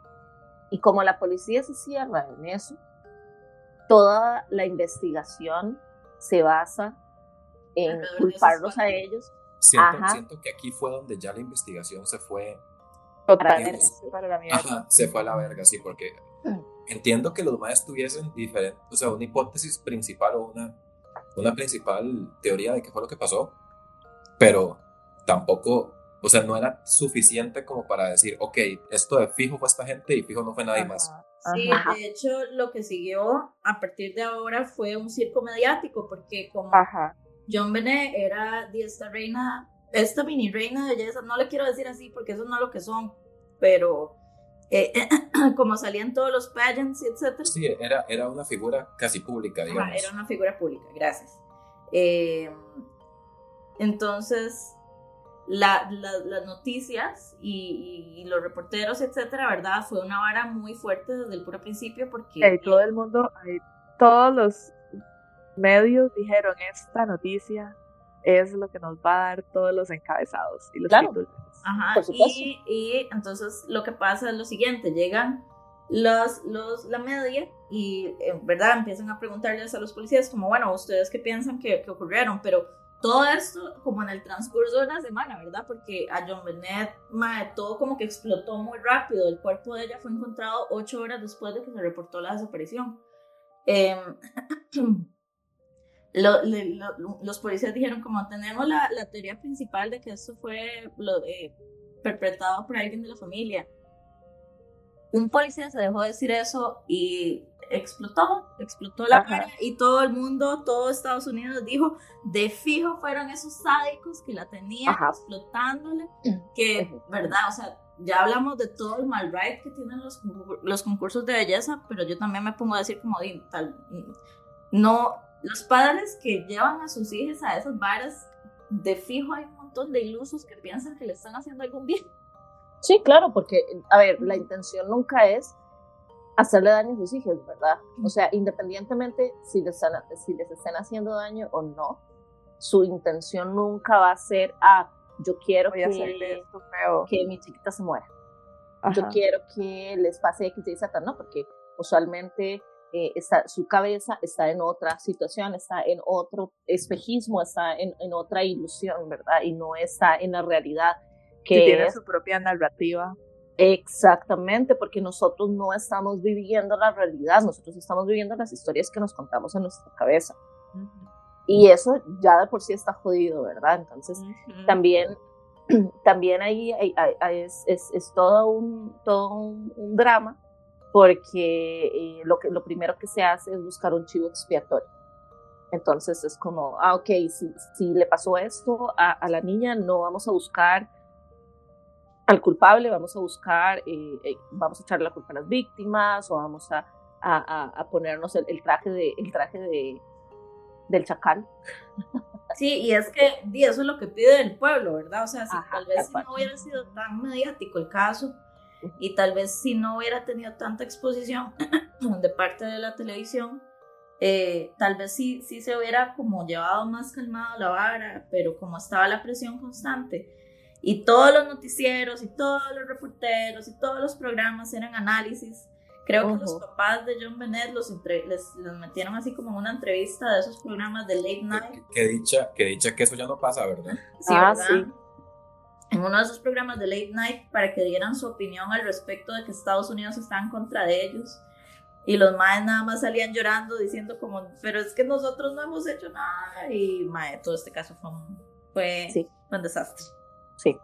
Y como la policía se cierra en eso, toda la investigación se basa en culparlos a ellos. Siento, que aquí fue donde ya la investigación se fue. Totalmente. se fue a la verga, sí, porque entiendo que los demás tuviesen diferente, o sea, una hipótesis principal o una, una principal teoría de qué fue lo que pasó, pero tampoco, o sea, no era suficiente como para decir, ok, esto de fijo fue esta gente y fijo no fue nadie más. Sí, de hecho, lo que siguió a partir de ahora fue un circo mediático, porque como John Benet era esta reina, esta mini reina de belleza, no le quiero decir así porque eso no es lo que son, pero eh, como salían todos los pageants, etc. Sí, era, era una figura casi pública, digamos. era una figura pública, gracias. Eh, entonces, las noticias y, los reporteros, etcétera, ¿verdad? Fue una vara muy fuerte desde el puro principio porque... todo el mundo, todos los medios dijeron esta noticia es lo que nos va a dar todos los encabezados y los títulos. Ajá, y, y, entonces lo que pasa es lo siguiente, llegan los, los, la media y, en ¿verdad? Empiezan a preguntarles a los policías como, bueno, ¿ustedes qué piensan que, que ocurrieron? Pero todo esto como en el transcurso de una semana, ¿verdad? Porque a John Bennett, todo como que explotó muy rápido. El cuerpo de ella fue encontrado ocho horas después de que se reportó la desaparición. Em, los policías dijeron como tenemos la, la, teoría principal de que esto fue lo, eh, perpetrado por alguien de la familia. Un policía se dejó decir eso y explotó, explotó la cara y todo el mundo, todo Estados Unidos dijo, de fijo fueron esos sádicos que la tenían explotándole, que, ¿verdad? O sea, ya hablamos de todo el mal right que tienen los, los concursos de belleza, pero yo también me pongo a decir como, tal, no, los padres que llevan a sus hijos a esas varas, de fijo hay un montón de ilusos que piensan que le están haciendo algún bien. Sí, claro, porque, a ver, la intención nunca es hacerle daño a sus hijos, ¿verdad? O sea, independientemente si les, están, si les estén haciendo daño o no, su intención nunca va a ser, ah, yo quiero que, que mi chiquita se muera. Yo quiero que les pase X, Y, Z, ¿no? Porque usualmente eh, está, su cabeza está en otra situación, está en otro espejismo, está en, en otra ilusión, ¿verdad? Y no está en la realidad que tiene su propia narrativa. Exactamente, porque nosotros no estamos viviendo la realidad, nosotros estamos viviendo las historias que nos contamos en nuestra cabeza. Y eso ya de por sí está jodido, ¿verdad? Entonces, también, también ahí es, es, es, todo, un, todo un, drama, porque eh, lo, que, lo primero que se hace es buscar un chivo expiatorio. Entonces es como, ah, ok, si, si le pasó esto a, a la niña, no vamos a buscar al culpable, vamos a buscar, eh, eh, vamos a echarle la culpa a las víctimas o vamos a, a, ponernos el, traje, de, el traje de, del chacal. Sí, y es que eso es lo que pide el pueblo, ¿verdad? O sea, si tal vez si no hubiera sido tan mediático el caso y tal vez si no hubiera tenido tanta exposición de parte de la televisión, eh, tal vez sí, sí se hubiera como llevado más calmado la vara, pero como estaba la presión constante y todos los noticieros y todos los reporteros y todos los programas eran análisis. Creo que los papás de John Bennett los les, metieron así como una entrevista de esos programas de late night. Que, dicha, que dicha que eso ya no pasa, ¿verdad? Sí, ah, Sí. En uno de esos programas de late night para que dieran su opinión al respecto de que Estados Unidos está en contra de ellos. Y los maes nada más salían llorando diciendo como, pero es que nosotros no hemos hecho nada. Y mae, todo este caso fue un, fue, un desastre. Sí.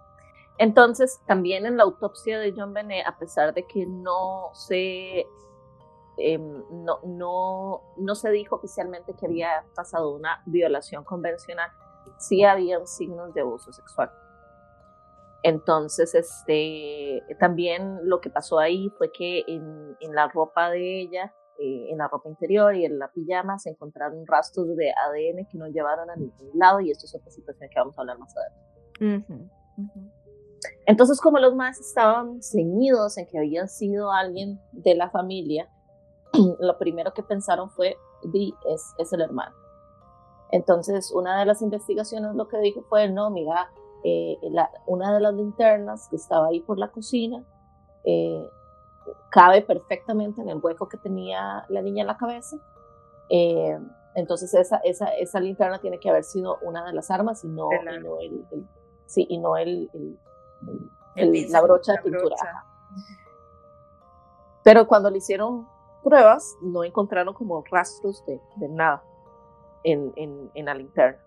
Entonces, también en la autopsia de John Benet, a pesar de que no se, em, no, no, no se dijo oficialmente que había pasado una violación convencional, sí habían signos de abuso sexual. Entonces, este, también lo que pasó ahí fue que en, en la ropa de ella, eh, en la ropa interior y en la pijama, se encontraron rastros de ADN que no llevaron a ningún lado y esto es otra situación que vamos a hablar más adelante. Entonces, como los más estaban ceñidos en que habían sido alguien de la familia, lo primero que pensaron fue, Di es, es el hermano. Entonces, una de las investigaciones lo que dijo fue, no, mira, eh, una de las linternas que estaba ahí por la cocina eh, cabe perfectamente en el hueco que tenía la niña en la cabeza. Eh, entonces esa, esa, esa, linterna tiene que haber sido una de las armas y no, y no el, sí, y no el, la brocha de pintura. Pero cuando le hicieron pruebas, no encontraron como rastros de, de nada en, en, en la linterna.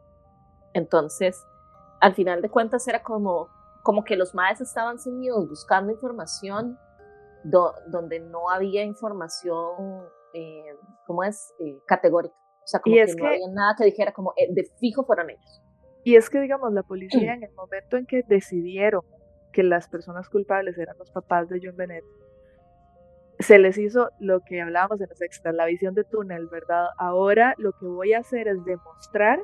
Entonces, al final de cuentas era como, como que los maes estaban ceñidos buscando información donde no había información, eh, ¿cómo es? Eh, categórica. O sea, como que, no había nada que dijera como eh, de fijo fueron ellos. Y es que, digamos, la policía en el momento en que decidieron que las personas culpables eran los papás de John Bennett, se les hizo lo que hablábamos en los extras, la visión de túnel, ¿verdad? Ahora lo que voy a hacer es demostrar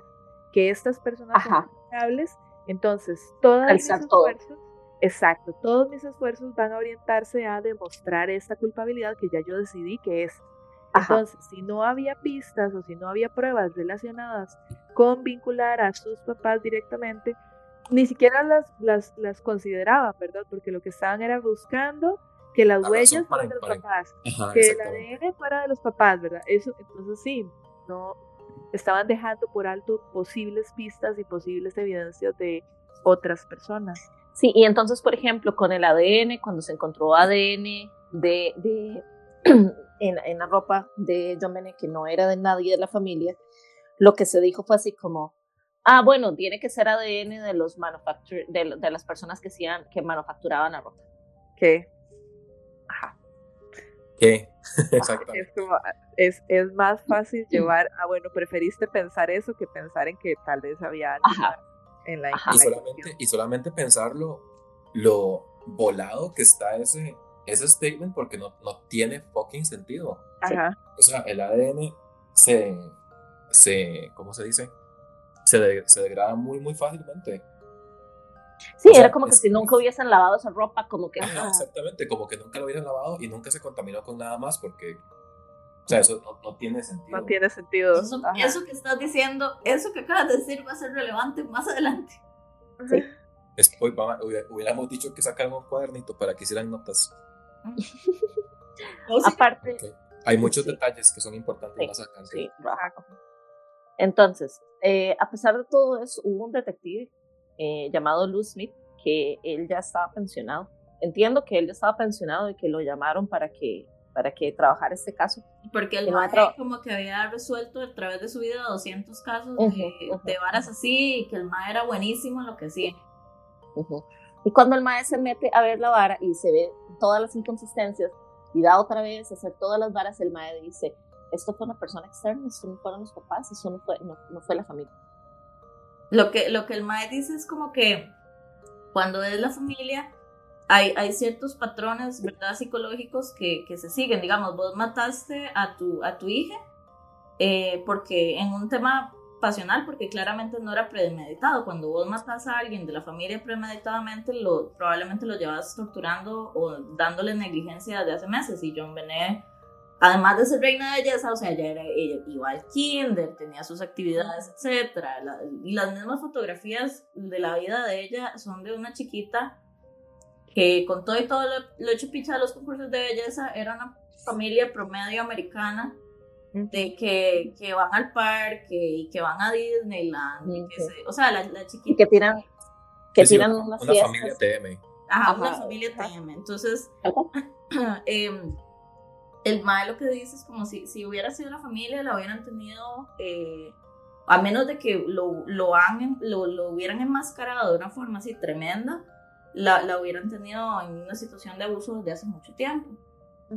que estas personas son culpables entonces, todos mis esfuerzos, exacto, todos mis esfuerzos van a orientarse a demostrar esta culpabilidad que ya yo decidí que es. Entonces, si no había pistas o si no había pruebas relacionadas con vincular a sus papás directamente, ni siquiera las, las, las consideraban, ¿verdad? Porque lo que estaban era buscando que las huellas fueran de los papás, que el ADN fuera de los papás, ¿verdad? Eso, entonces sí, no, estaban dejando por alto posibles pistas y posibles evidencias de otras personas. Sí, y entonces, por ejemplo, con el ADN, cuando se encontró ADN de, de en, en, la ropa de John Bennett, que no era de nadie de la familia, lo que se dijo fue así como, ah, bueno, tiene que ser ADN de los de, de las personas que, hacían, que manufacturaban la ropa. ¿Qué? Ajá. ¿Qué? Exactamente. Es, es, más fácil llevar, ah, bueno, preferiste pensar eso que pensar en que tal vez había en la, y, solamente, y solamente pensarlo, lo volado que está ese, ese statement porque no, no tiene fucking sentido. Ajá. O sea, el ADN se, se ¿cómo se dice? Se, se degrada muy, muy fácilmente. Sí, era como que si nunca hubiesen lavado esa ropa, como que... exactamente, como que nunca lo hubiesen lavado y nunca se contaminó con nada más porque... O sea, eso no, tiene sentido. No tiene sentido. Eso, que estás diciendo, eso que acabas de decir va a ser relevante más adelante. Sí. Después hubiéramos dicho que sacaran un cuadernito para que hicieran notas. Aparte... Hay muchos detalles que son importantes más adelante. Sí, Entonces, eh, a pesar de todo eso, hubo un detective eh, llamado Lou Smith, que él ya estaba pensionado. Entiendo que él ya estaba pensionado y que lo llamaron para que, para que trabajara este caso. Porque el mae como que había resuelto a través de su vida 200 casos de, varas así y que el mae era buenísimo en lo que hacía. Y cuando el mae se mete a ver la vara y se ve todas las inconsistencias y da otra vez a hacer todas las varas, el mae dice, esto fue una persona externa, esto no fueron los papás, eso no fue, no fue la familia. Lo que, lo que el mae dice es como que cuando es la familia, hay, hay ciertos patrones, ¿verdad? Psicológicos que, que, se siguen. Digamos, vos mataste a tu, a tu hija eh, porque en un tema pasional, porque claramente no era premeditado. Cuando vos matas a alguien de la familia premeditadamente, lo, probablemente lo llevas torturando o dándole negligencia de hace meses. Y John Benet además de ser reina de belleza, o sea, ella, era, ella iba al kinder, tenía sus actividades, etc. y las mismas fotografías de la vida de ella son de una chiquita que con todo y todo lo, hecho picha de los concursos de belleza, era una familia promedio americana de que, que van al parque y que van a Disneyland, y que o sea, la, la chiquita... que tiran, que tiran una familia TM. Ajá, una familia TM. Entonces, eh, el mal lo que dice es como si, si hubiera sido la familia, la hubieran tenido, eh, a menos de que lo, lo, han, lo, lo, hubieran enmascarado de una forma así tremenda, la, la hubieran tenido en una situación de abuso desde hace mucho tiempo.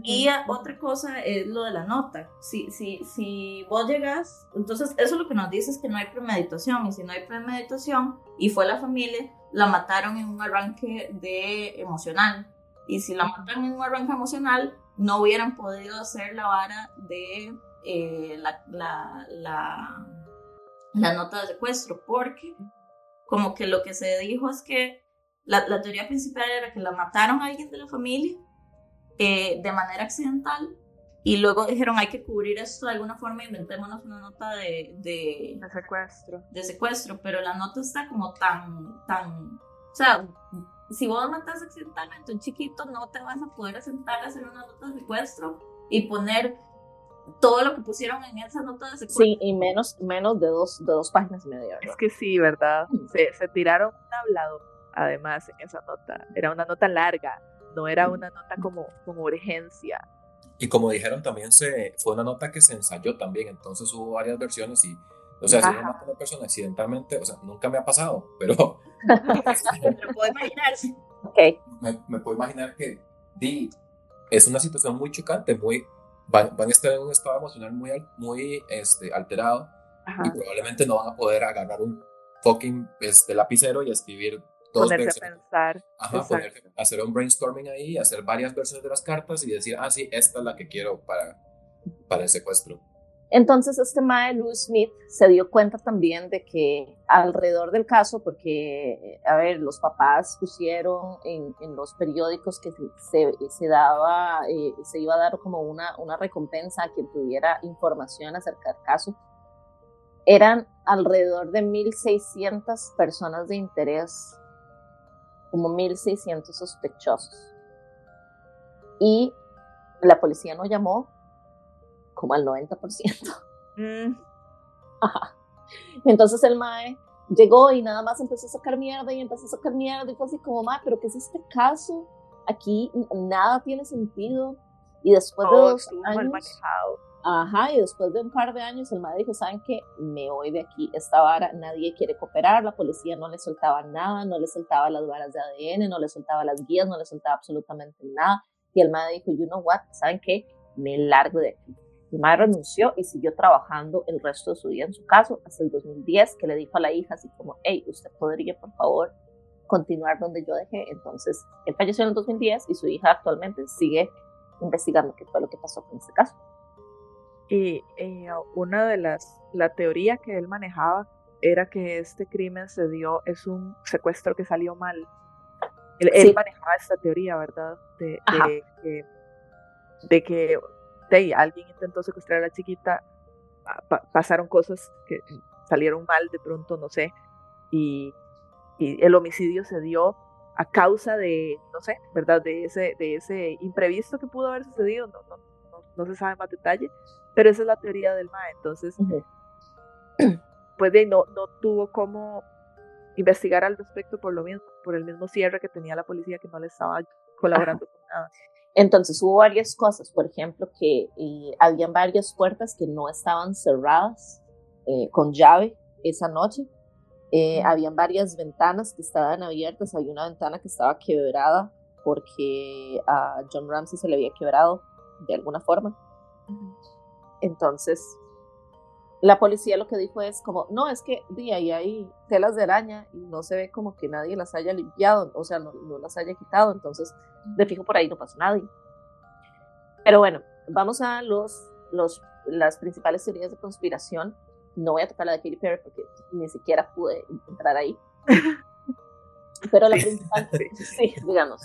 Y otra cosa es lo de la nota. Si, si, si vos llegas, entonces eso lo que nos dice es que no hay premeditación. Y si no hay premeditación y fue la familia, la mataron en un arranque de emocional. Y si la mataron en un arranque emocional, no hubieran podido hacer la vara de eh, la, la, la, la, nota de secuestro. Porque como que lo que se dijo es que la, la teoría principal era que la mataron a alguien de la familia eh, de manera accidental y luego dijeron hay que cubrir esto de alguna forma, inventémonos una nota de, de, secuestro. De secuestro, pero la nota está como tan, tan, o sea, si vos matas accidentalmente un chiquito, no te vas a poder sentar a hacer una nota de secuestro y poner todo lo que pusieron en esa nota de secuestro. Sí, y menos, menos de, dos, de dos páginas y media. Es que sí, ¿verdad? Se, se tiraron un hablado, además, en esa nota. Era una nota larga no era una nota como, como urgencia. Y como dijeron, también se, fue una nota que se ensayó también, entonces hubo varias versiones y, o sea, si uno mata a una persona accidentalmente, o sea, nunca me ha pasado, pero... me puedo imaginar. Okay. Me, puedo imaginar que di, es una situación muy chocante, muy, van, van, a estar en un estado emocional muy, muy este, alterado y probablemente no van a poder agarrar un fucking este, lapicero y escribir ponerse a pensar. Ajá, hacer un brainstorming ahí, hacer varias versiones de las cartas y decir, ah, sí, esta es la que quiero para, para el secuestro. Entonces este mae Louis Smith se dio cuenta también de que alrededor del caso, porque, a ver, los papás pusieron en, los periódicos que se, se daba, eh, se iba a dar como una, una recompensa a quien tuviera información acerca del caso, eran alrededor de 1.600 personas de interés como 1.600 sospechosos. Y la policía no llamó como al 90%. Mm. Entonces el MAE llegó y nada más empezó a sacar mierda y empezó a sacar mierda y fue así como, MAE, pero ¿qué es este caso? Aquí nada tiene sentido. Y después de dos años... Ajá, y después de un par de años el madre dijo, ¿saben qué? Me voy de aquí, esta vara, nadie quiere cooperar, la policía no le soltaba nada, no le soltaba las varas de ADN, no le soltaba las guías, no le soltaba absolutamente nada. Y el madre dijo, you know what, ¿saben qué? Me largo de aquí. El madre renunció y siguió trabajando el resto de su vida en su caso, hasta el 2010, que le dijo a la hija así como, hey, usted podría por favor continuar donde yo dejé. Entonces, él falleció en el 2010 y su hija actualmente sigue investigando qué fue lo que pasó con este caso. Y eh, una de las, la teoría que él manejaba era que este crimen se dio, es un secuestro que salió mal. Él, manejaba esta teoría, ¿verdad? De, de, que de, alguien intentó secuestrar a la chiquita, pasaron cosas que salieron mal de pronto, no sé, y, y, el homicidio se dio a causa de, no sé, ¿verdad? De ese, de ese imprevisto que pudo haber sucedido, no, no, no se sabe más detalle, pero esa es la teoría del MAE. Entonces, pues de no, no tuvo cómo investigar al respecto por lo mismo, por el mismo cierre que tenía la policía que no le estaba colaborando con nada. Entonces hubo varias cosas, por ejemplo, que eh, habían varias puertas que no estaban cerradas eh, con llave esa noche. Eh, habían varias ventanas que estaban abiertas. Había una ventana que estaba quebrada porque a John Ramsey se le había quebrado de alguna forma. Entonces, la policía lo que dijo es como, no, es que di ahí hay telas de araña y no se ve como que nadie las haya limpiado, o sea, no, las haya quitado, entonces de fijo por ahí no pasó nadie. Pero bueno, vamos a los, los, las principales teorías de conspiración. No voy a tocar la de Katy Perry porque ni siquiera pude entrar ahí. Pero la principal, sí, digamos.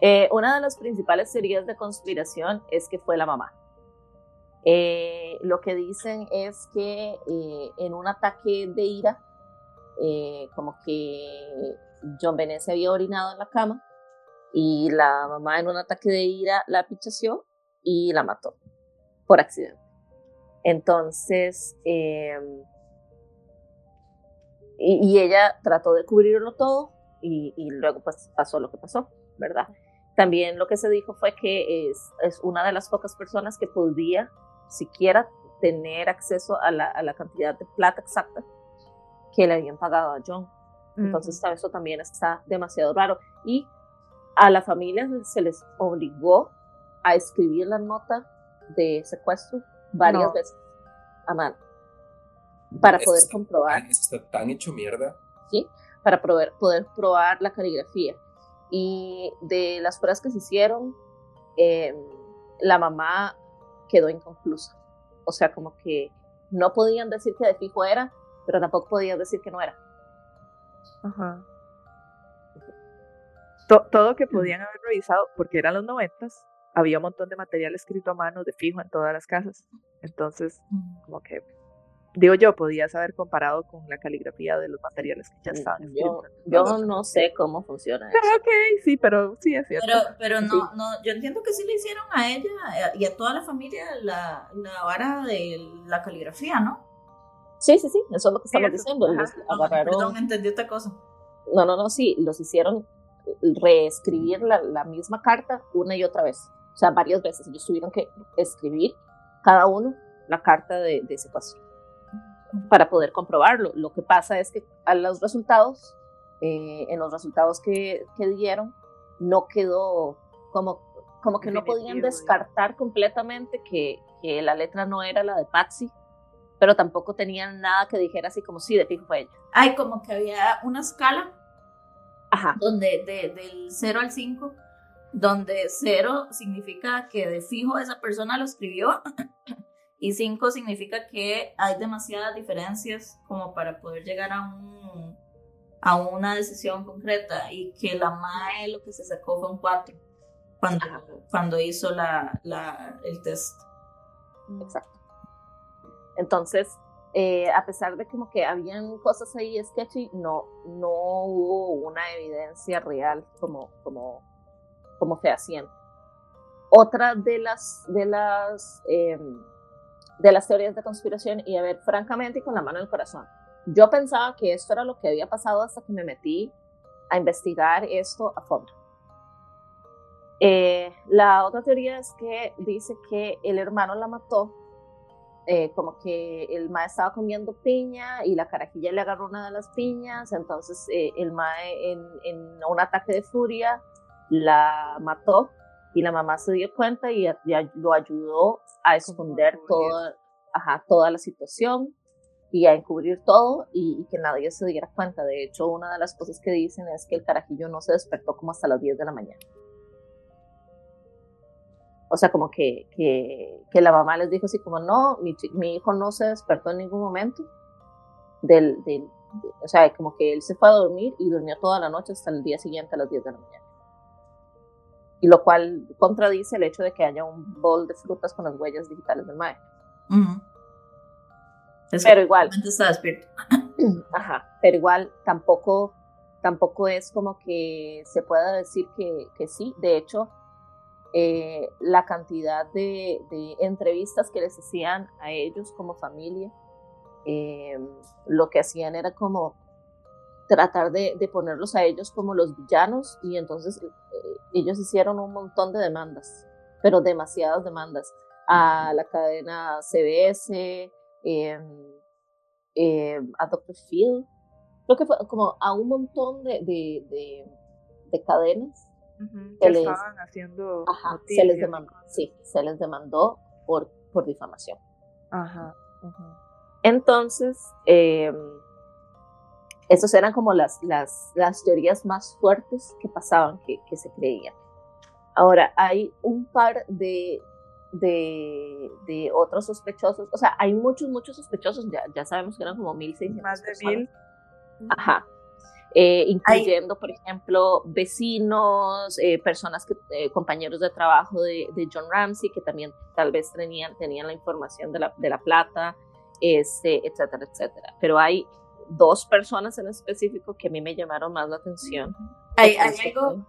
Eh, una de las principales teorías de conspiración es que fue la mamá. Eh, lo que dicen es que eh, en un ataque de ira, eh, como que John Benet se había orinado en la cama y la mamá en un ataque de ira la pichaseó y la mató por accidente. Entonces, y, ella trató de cubrirlo todo y, luego pues pasó lo que pasó, ¿verdad? también lo que se dijo fue que es una de las pocas personas que podía siquiera tener acceso a la, a la cantidad de plata exacta que le habían pagado a John. Entonces, eso también está demasiado raro. Y a la familia se les obligó a escribir la nota de secuestro varias veces a mano para poder comprobar. Eso está tan hecho mierda. Sí, para poder, poder probar la caligrafía. Y de las pruebas que se hicieron, em, la mamá quedó inconclusa. O sea, como que no podían decir que de fijo era, pero tampoco podían decir que no era. Ajá. todo que podían haber revisado, porque eran los noventas, había un montón de material escrito a mano de fijo en todas las casas. Entonces, como que digo yo, podías haber comparado con la caligrafía de los materiales que ya estaban. Yo, yo no sé cómo funciona eso. Ok, sí, pero sí es cierto. Pero, pero no, no, yo entiendo que sí le hicieron a ella y a toda la familia la, la vara de la caligrafía, ¿no? Sí, sí, sí, eso es lo que estamos diciendo. agarraron... Perdón, entendí otra cosa. No, no, no, sí, los hicieron reescribir la, la misma carta una y otra vez. O sea, varias veces. Ellos tuvieron que escribir cada uno la carta de, de secuestro para poder comprobarlo. Lo que pasa es que a los resultados, eh, en los resultados que, que, dieron, no quedó como, como que no podían descartar completamente que, que, la letra no era la de Patsy, pero tampoco tenían nada que dijera así como sí, de fijo fue ella. Ay, como que había una escala Ajá. donde de, del 0 al 5, donde 0 significa que de fijo esa persona lo escribió Y cinco significa que hay demasiadas diferencias como para poder llegar a, un, a una decisión concreta y que la MAE lo que se sacó fue un 4 cuando, cuando hizo la, la, el test. Exacto. Entonces, eh, a pesar de como que habían cosas ahí sketchy, no, no hubo una evidencia real como, como, como fehaciente. Otra de las, de las em, de las teorías de conspiración y a ver, francamente y con la mano en el corazón, yo pensaba que esto era lo que había pasado hasta que me metí a investigar esto a fondo. Eh, la otra teoría es que dice que el hermano la mató, eh, como que el mae estaba comiendo piña y la carajilla le agarró una de las piñas, entonces eh, el mae en, en, un ataque de furia la mató y la mamá se dio cuenta y, lo ayudó a esconder toda, ajá, toda la situación y a encubrir todo y, que nadie se diera cuenta. De hecho, una de las cosas que dicen es que el carajillo no se despertó como hasta las 10 de la mañana. O sea, como que, que, que la mamá les dijo así como, no, mi, mi, hijo no se despertó en ningún momento. Del, del, o sea, como que él se fue a dormir y durmió toda la noche hasta el día siguiente a las 10 de la mañana y lo cual contradice el hecho de que haya un bol de frutas con las huellas digitales del mae. pero igual. Ajá, pero igual tampoco, tampoco es como que se pueda decir que, que sí. De hecho, eh, la cantidad de, de, entrevistas que les hacían a ellos como familia, eh, lo que hacían era como tratar de, de, ponerlos a ellos como los villanos y entonces ellos hicieron un montón de demandas, pero demasiadas demandas a la cadena CBS, em, em, a Dr. Phil, creo que fue como a un montón de, de, de, cadenas. que les, estaban haciendo ajá, se les demandó, sí, se les demandó por, por difamación. Ajá, Entonces, eh, esas eran como las, las, las teorías más fuertes que pasaban, que, que se creían. Ahora, hay un par de, de, de, otros sospechosos, o sea, hay muchos, muchos sospechosos, ya, ya sabemos que eran como 1.600. Más de mil. Ajá. Eh, incluyendo, por ejemplo, vecinos, eh, personas que, eh, compañeros de trabajo de, de, John Ramsey, que también tal vez tenían, tenían la información de la, de la plata, este, etcétera, etcétera. Pero hay dos personas en específico que a mí me llamaron más la atención. Hay, algo,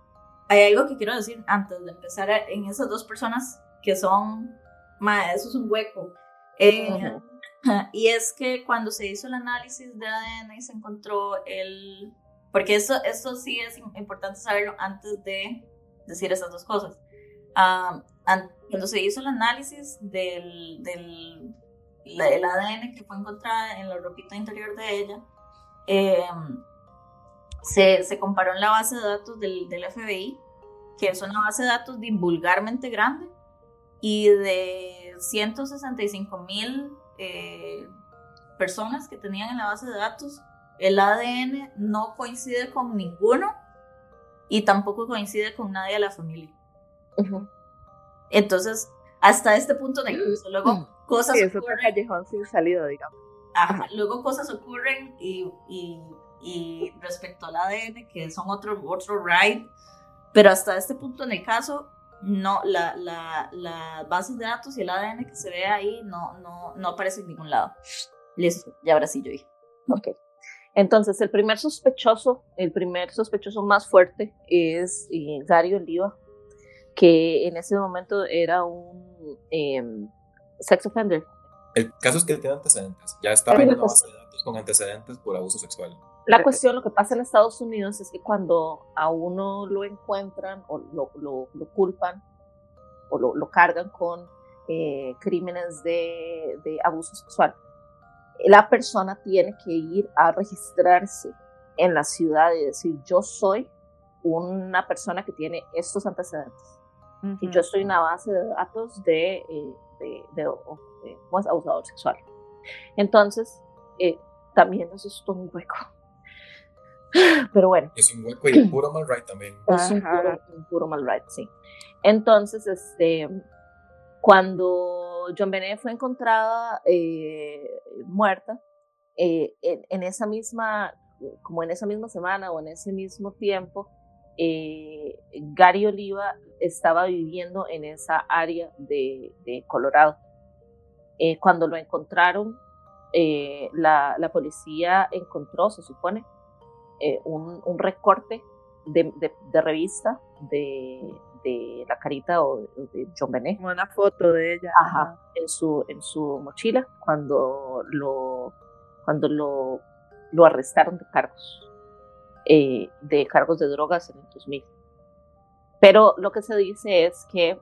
hay algo que quiero decir antes de empezar en esas dos personas que son, ma, eso es un hueco. Eh, y es que cuando se hizo el análisis de ADN y se encontró el, porque eso, eso sí es importante saberlo antes de decir esas dos cosas. Ah, cuando se hizo el análisis del, del el ADN que fue encontrada en la ropita interior de ella, em, se, se, comparó en la base de datos del, del, FBI, que es una base de datos divulgarmente grande, y de 165 mil eh, personas que tenían en la base de datos, el ADN no coincide con ninguno y tampoco coincide con nadie de la familia. Entonces, hasta este punto de incluso luego cosas sí, ocurren. callejón sin salida, digamos. Ajá, luego cosas ocurren y, y, y, respecto al ADN, que son otro, otro ride, pero hasta este punto en el caso, no, la, la, la base de datos y el ADN que se ve ahí no, no, no aparece en ningún lado. Listo, y ahora sí yo dije. Ok. Entonces, el primer sospechoso, el primer sospechoso más fuerte es eh, Gary Oliva, que en ese momento era un em, sex offender. El caso es que él tiene antecedentes. Ya estaba en una base de datos con antecedentes por abuso sexual. La cuestión, lo que pasa en Estados Unidos es que cuando a uno lo encuentran o lo, lo, lo culpan o lo, lo cargan con eh, crímenes de, de abuso sexual, la persona tiene que ir a registrarse en la ciudad y decir, yo soy una persona que tiene estos antecedentes. Y yo estoy en una base de datos de, eh, de, de, abusador sexual. Entonces, eh, también eso es todo un hueco. Pero bueno. Es un hueco y un puro mal right también. Es un puro, un puro mal right, sí. Entonces, este, cuando John Benet fue encontrada eh, muerta, eh, en, en, esa misma, como en esa misma semana o en ese mismo tiempo, eh, Gary Oliva estaba viviendo en esa área de, de Colorado. Eh, cuando lo encontraron, eh, la, la, policía encontró, se supone, un, un, recorte de, de, de revista de, de, la carita o de, John Benet. Una foto de ella. Ajá, en su, en su mochila cuando lo, cuando lo, lo arrestaron de cargos. Eh, de cargos de drogas en el 2000. Pero lo que se dice es que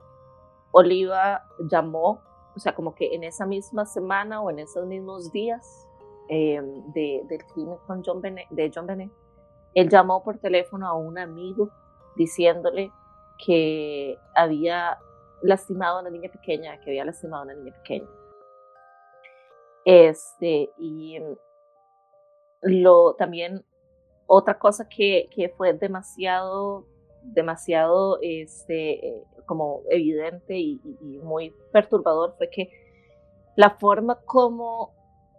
Oliva llamó, o sea, como que en esa misma semana o en esos mismos días eh, de, del crimen con John Benet, de John Benet, él llamó por teléfono a un amigo diciéndole que había lastimado a una niña pequeña, que había lastimado a una niña pequeña. Este, y lo también otra cosa que, que fue demasiado, demasiado este, eh, como evidente y, y, muy perturbador fue que la forma como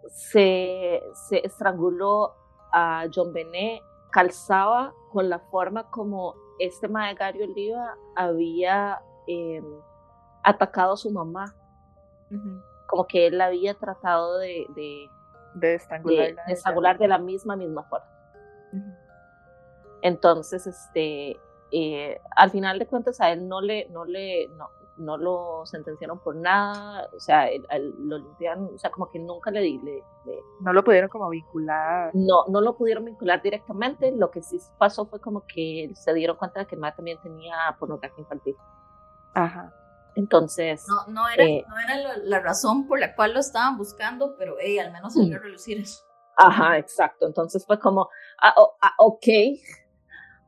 se, se estranguló a John Benet calzaba con la forma como este Gary Oliva había eh, atacado a su mamá. Uh -huh. Como que él la había tratado de, de, de estrangular, de, de, estrangular de la misma, misma forma. Entonces, este, eh, al final de cuentas a él no le, no le, no, no lo sentenciaron por nada, o sea, lo limpiaron, o sea, como que nunca le, le, le, No lo pudieron como vincular. No, no lo pudieron vincular directamente, lo que sí pasó fue como que se dieron cuenta de que el también tenía pornografía infantil. Ajá. Entonces... No, no era, eh, no era la, la, razón por la cual lo estaban buscando, pero hey, al menos se a relucir eso. Ajá, exacto. Entonces fue como, ah, oh, ah, ok,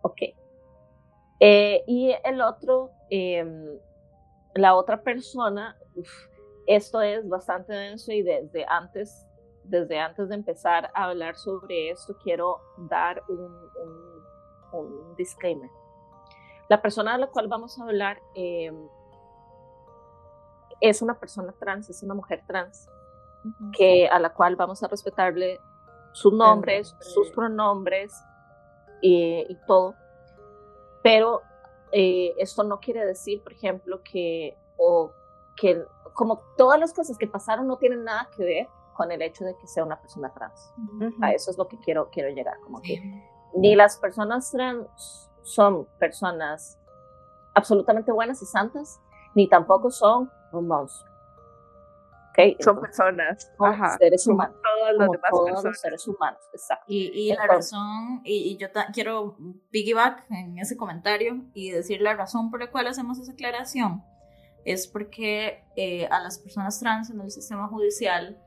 ok. Eh, y el otro, eh, la otra persona, uf, esto es bastante denso y desde antes, desde antes de empezar a hablar sobre esto, quiero dar un, un, un disclaimer. La persona de la cual vamos a hablar eh, es una persona trans, es una mujer trans, uh -huh. que, a la cual vamos a respetarle sus nombres, sus pronombres y, y todo. Pero eh, esto no quiere decir, por ejemplo, que, o, que como todas las cosas que pasaron no tienen nada que ver con el hecho de que sea una persona trans. Uh -huh. A eso es lo que quiero, quiero llegar, como que ni las personas trans son personas absolutamente buenas y santas, ni tampoco son un monstruo. Son personas. Ajá. Seres humanos. Todos los demás todos los seres humanos, exacto. Y, y la razón, y, y yo quiero piggyback en ese comentario y decir la razón por la cual hacemos esa aclaración es porque eh, a las personas trans en el sistema judicial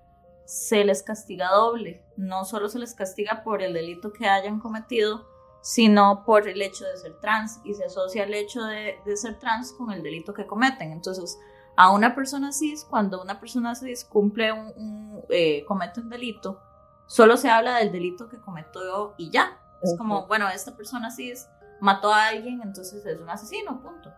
se les castiga doble. No solo se les castiga por el delito que hayan cometido, sino por el hecho de ser trans y se asocia el hecho de, de ser trans con el delito que cometen. Entonces, a una persona cis, cuando una persona cis cumple un, eh, comete un delito, solo se habla del delito que cometió y ya. Es como, bueno, esta persona cis mató a alguien, entonces es un asesino, punto.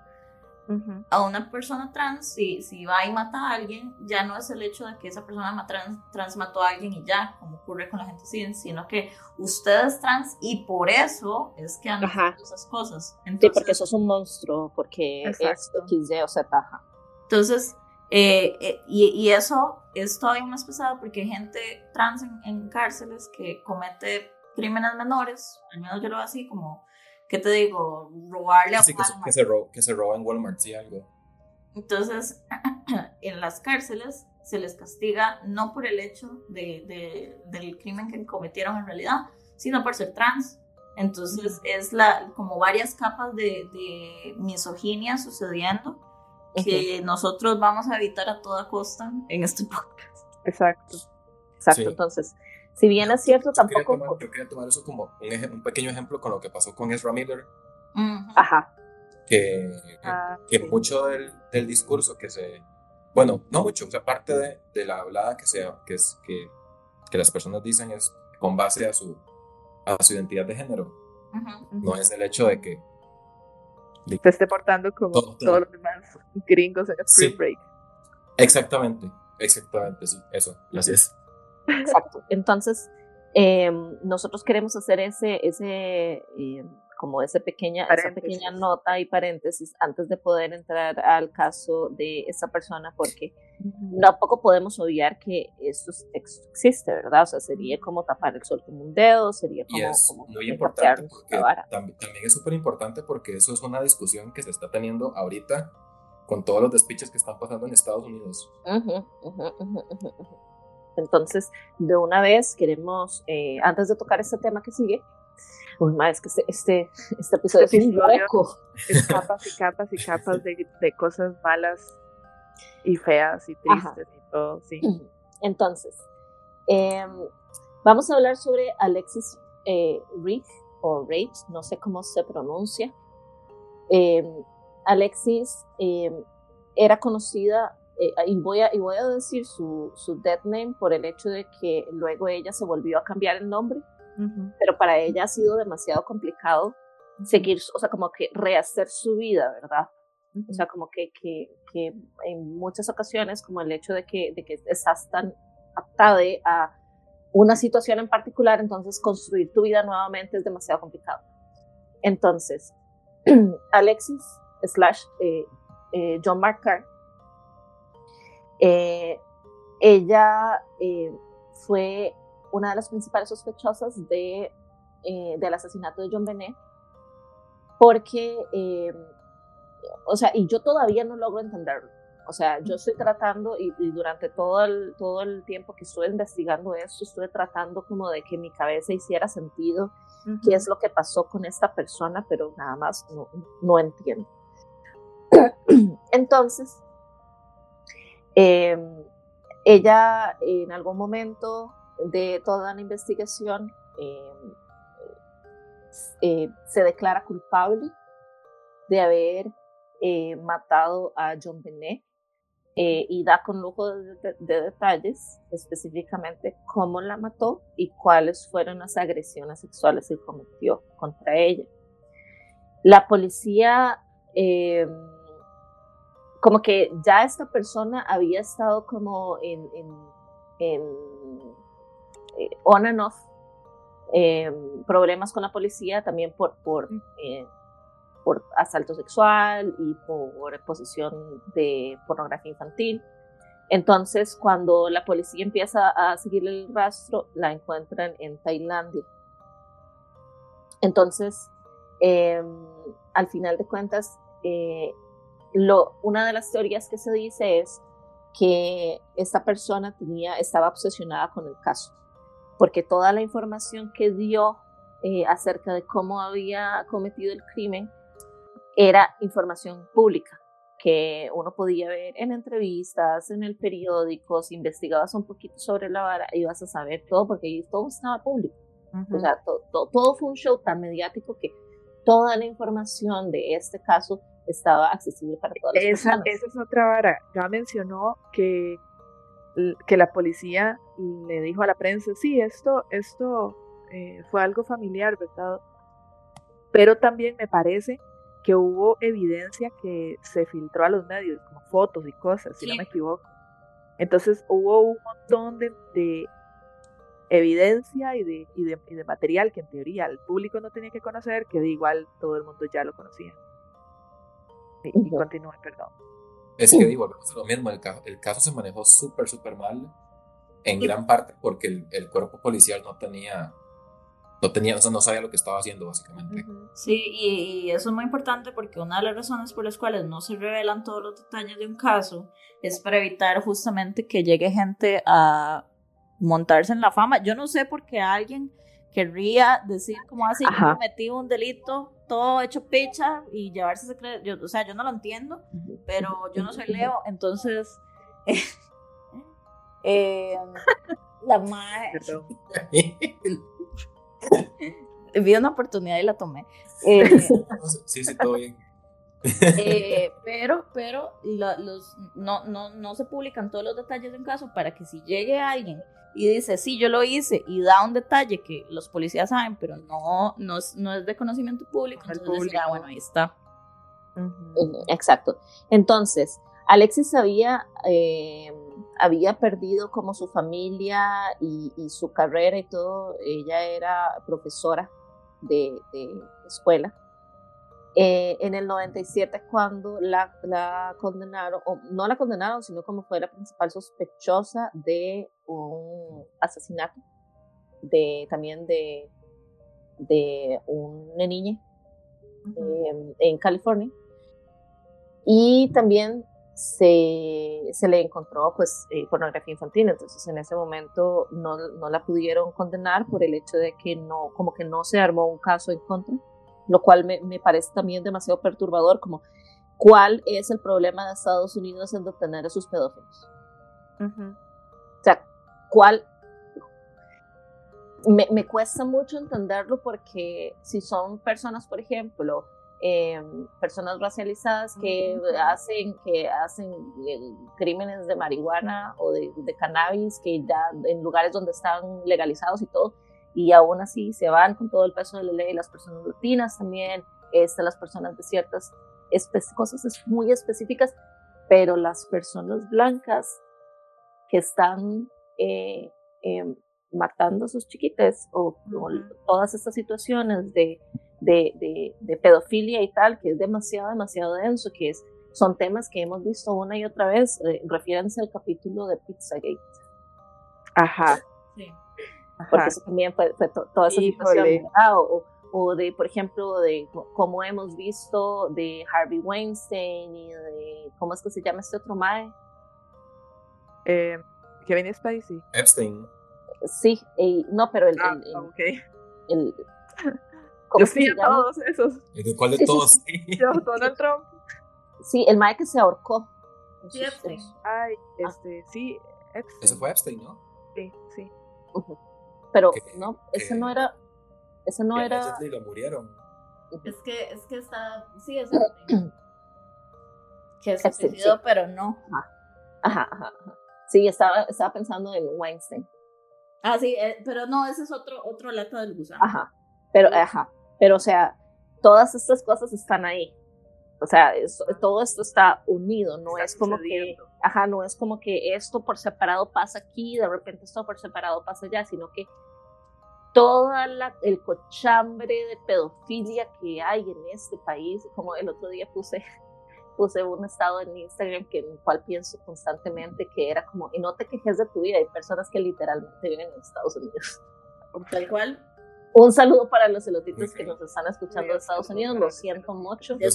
A una persona trans, si, si va y mata a alguien, ya no es el hecho de que esa persona trans, trans mató a alguien y ya, como ocurre con la gente cis, sino que usted es trans y por eso es que han hecho esas cosas. sí, porque sos un monstruo, porque es X, Y o Z. Entonces, eh, eh, y, eso es todavía más pesado porque hay gente trans en, cárceles que comete crímenes menores, al menos yo lo veo así, como, ¿qué te digo? Robarle a sí, que, que, se roba, que se roba en Walmart, sí, algo. Entonces, en las cárceles se les castiga no por el hecho de, del crimen que cometieron en realidad, sino por ser trans. Entonces, es la, como varias capas de, de misoginia sucediendo que nosotros vamos a evitar a toda costa en este podcast. Exacto. Exacto. Entonces, si bien es cierto, tampoco. yo quería tomar eso como un, un, pequeño ejemplo con lo que pasó con Ezra Miller. Ajá. Que, ah, que mucho del, del, discurso que se. Bueno, no mucho, o sea, parte de, de la hablada que, sea, que, es, que, que las personas dicen es con base a su, a su identidad de género. No es el hecho de que se esté portando como todos los demás gringos en Spring Break. Exactamente, exactamente, sí, eso, gracias. Exacto. Entonces, em, nosotros queremos hacer ese, ese em, como ese pequeña, esa pequeña nota y paréntesis antes de poder entrar al caso de esa persona, porque tampoco podemos obviar que esto, existe, ¿verdad? O sea, sería como tapar el sol con un dedo, sería como... Y es muy importante porque también, es súper importante porque eso es una discusión que se está teniendo ahorita con todos los despiches que están pasando en Estados Unidos. Entonces, de una vez queremos, eh, antes de tocar este tema que sigue, Uy, más es que este, este, este episodio es un Es capas y capas y capas de, de, cosas malas y feas y tristes y todo, sí. Entonces, eh, vamos a hablar sobre Alexis eh, o Rage, no sé cómo se pronuncia. Eh, Alexis em, era conocida, eh, y, voy a, y voy a decir su, su dead name por el hecho de que luego ella se volvió a cambiar el nombre pero para ella ha sido demasiado complicado seguir, o sea, como que rehacer su vida, ¿verdad? O sea, como que, que, que, en muchas ocasiones, como el hecho de que, de que estás tan aptada a una situación en particular, entonces construir tu vida nuevamente es demasiado complicado. Entonces, Alexis slash eh, eh, John Mark Carr, eh, ella fue una de las principales sospechosas de, eh, del asesinato de John Benet, porque, eh, o sea, y yo todavía no logro entenderlo. O sea, yo estoy tratando y, durante todo el, todo el tiempo que estuve investigando esto, estuve tratando como de que mi cabeza hiciera sentido qué es lo que pasó con esta persona, pero nada más no, no entiendo. Entonces, em, ella en algún momento de toda la investigación em, eh, se declara culpable de haber eh, matado a John Benet eh, y da con lujo de, detalles específicamente cómo la mató y cuáles fueron las agresiones sexuales que cometió contra ella. La policía, como que ya esta persona había estado como en eh, on and off eh, problemas con la policía también por, por, eh, por asalto sexual y por posesión de pornografía infantil. Entonces, cuando la policía empieza a seguir el rastro, la encuentran en Tailandia. Entonces, al final de cuentas, lo, una de las teorías que se dice es que esta persona tenía, estaba obsesionada con el caso, porque toda la información que dio eh, acerca de cómo había cometido el crimen era información pública que uno podía ver en entrevistas, en el periódico, si investigabas un poquito sobre la vara, ibas a saber todo porque todo estaba público. O sea, todo fue un show tan mediático que toda la información de este caso estaba accesible para todas las esa, personas. Esa es otra vara. Ya mencionó que, que la policía le dijo a la prensa, sí, esto, esto eh, fue algo familiar, ¿verdad? Pero también me parece que hubo evidencia que se filtró a los medios, como fotos y cosas, si no me equivoco. Entonces hubo un montón de, evidencia y de, y de, material que en teoría el público no tenía que conocer, que de igual todo el mundo ya lo conocía. Y, continúe, perdón. Es que digo, lo mismo, el caso, el caso se manejó súper, súper mal, en gran parte porque el, el cuerpo policial no tenía no tenía, o sea, no sabía lo que estaba haciendo básicamente. Sí, y, eso es muy importante porque una de las razones por las cuales no se revelan todos los detalles de un caso es para evitar justamente que llegue gente a montarse en la fama. Yo no sé por qué alguien querría decir como así, yo cometí un delito todo hecho picha y llevarse secreto, yo, o sea, yo no lo entiendo, pero yo no soy Leo, entonces eh, la madre vi una oportunidad y la tomé. Eh, sí, sí, todo bien. Eh, pero, pero los, no, no, no se publican todos los detalles de un caso para que si llegue alguien y dice, sí, yo lo hice y da un detalle que los policías saben, pero no, no, es, no es de conocimiento público, entonces ah, bueno, ahí está. Exacto. Entonces, Alexis había, eh, había perdido como su familia y, su carrera y todo. Ella era profesora de, escuela. Eh, en el 97 cuando la, la, condenaron, o no la condenaron, sino como fue la principal sospechosa de un asesinato, de, también de, de una niña eh, en California. Y también se, se le encontró pues eh, pornografía infantil, entonces en ese momento no, no, la pudieron condenar por el hecho de que no, como que no se armó un caso en contra, lo cual me, me parece también demasiado perturbador, como cuál es el problema de Estados Unidos en detener a sus pedófilos. O sea, cuál... Me, me cuesta mucho entenderlo porque si son personas, por ejemplo, Em, personas racializadas que hacen, que hacen eh, crímenes de marihuana o de, cannabis, que ya en lugares donde están legalizados y todo, y aún así se van con todo el peso de la ley, las personas latinas también, este, las personas de ciertas cosas muy específicas, pero las personas blancas que están eh, em, matando a sus chiquites o todas estas situaciones de de, de, pedofilia y tal, que es demasiado, demasiado denso, que es, son temas que hemos visto una y otra vez, eh, refiérense al capítulo de Pizzagate. Ajá. Sí. Porque eso también fue, toda esa situación, o, o, de, por ejemplo, de cómo hemos visto de Harvey Weinstein y de, ¿cómo es que se llama este otro mae? Eh, Kevin Spacey. Epstein. Sí, no, pero el, ah, el, el yo sí, a todos esos. ¿De cuál de todos? Yo, Donald Trump. Sí, el mae que se ahorcó. Sí, Epstein. Ay, ah. este, sí, Epstein. Ese fue Epstein, ¿no? Sí, sí. Pero, no, ese no era, ese no era... Ese lo murieron. Es que, es que está, sí, es que es sucedido, sí. pero no. Ajá, ajá, ajá. Sí, estaba, estaba pensando en Weinstein. Ah, sí, eh, pero no, ese es otro, otro lata del gusano. Ajá, pero, ajá, pero, o sea, todas estas cosas están ahí. O sea, todo esto está unido, no es como que, ajá, no es como que esto por separado pasa aquí, de repente esto por separado pasa allá, sino que toda la, el cochambre de pedofilia que hay en este país, como el otro día puse, puse un estado en Instagram que, en el cual pienso constantemente que era como, y no te quejes de tu vida, hay personas que literalmente viven en Estados Unidos. Tal cual, un saludo para los elotitos que nos están escuchando de Estados Unidos, lo siento mucho. Pero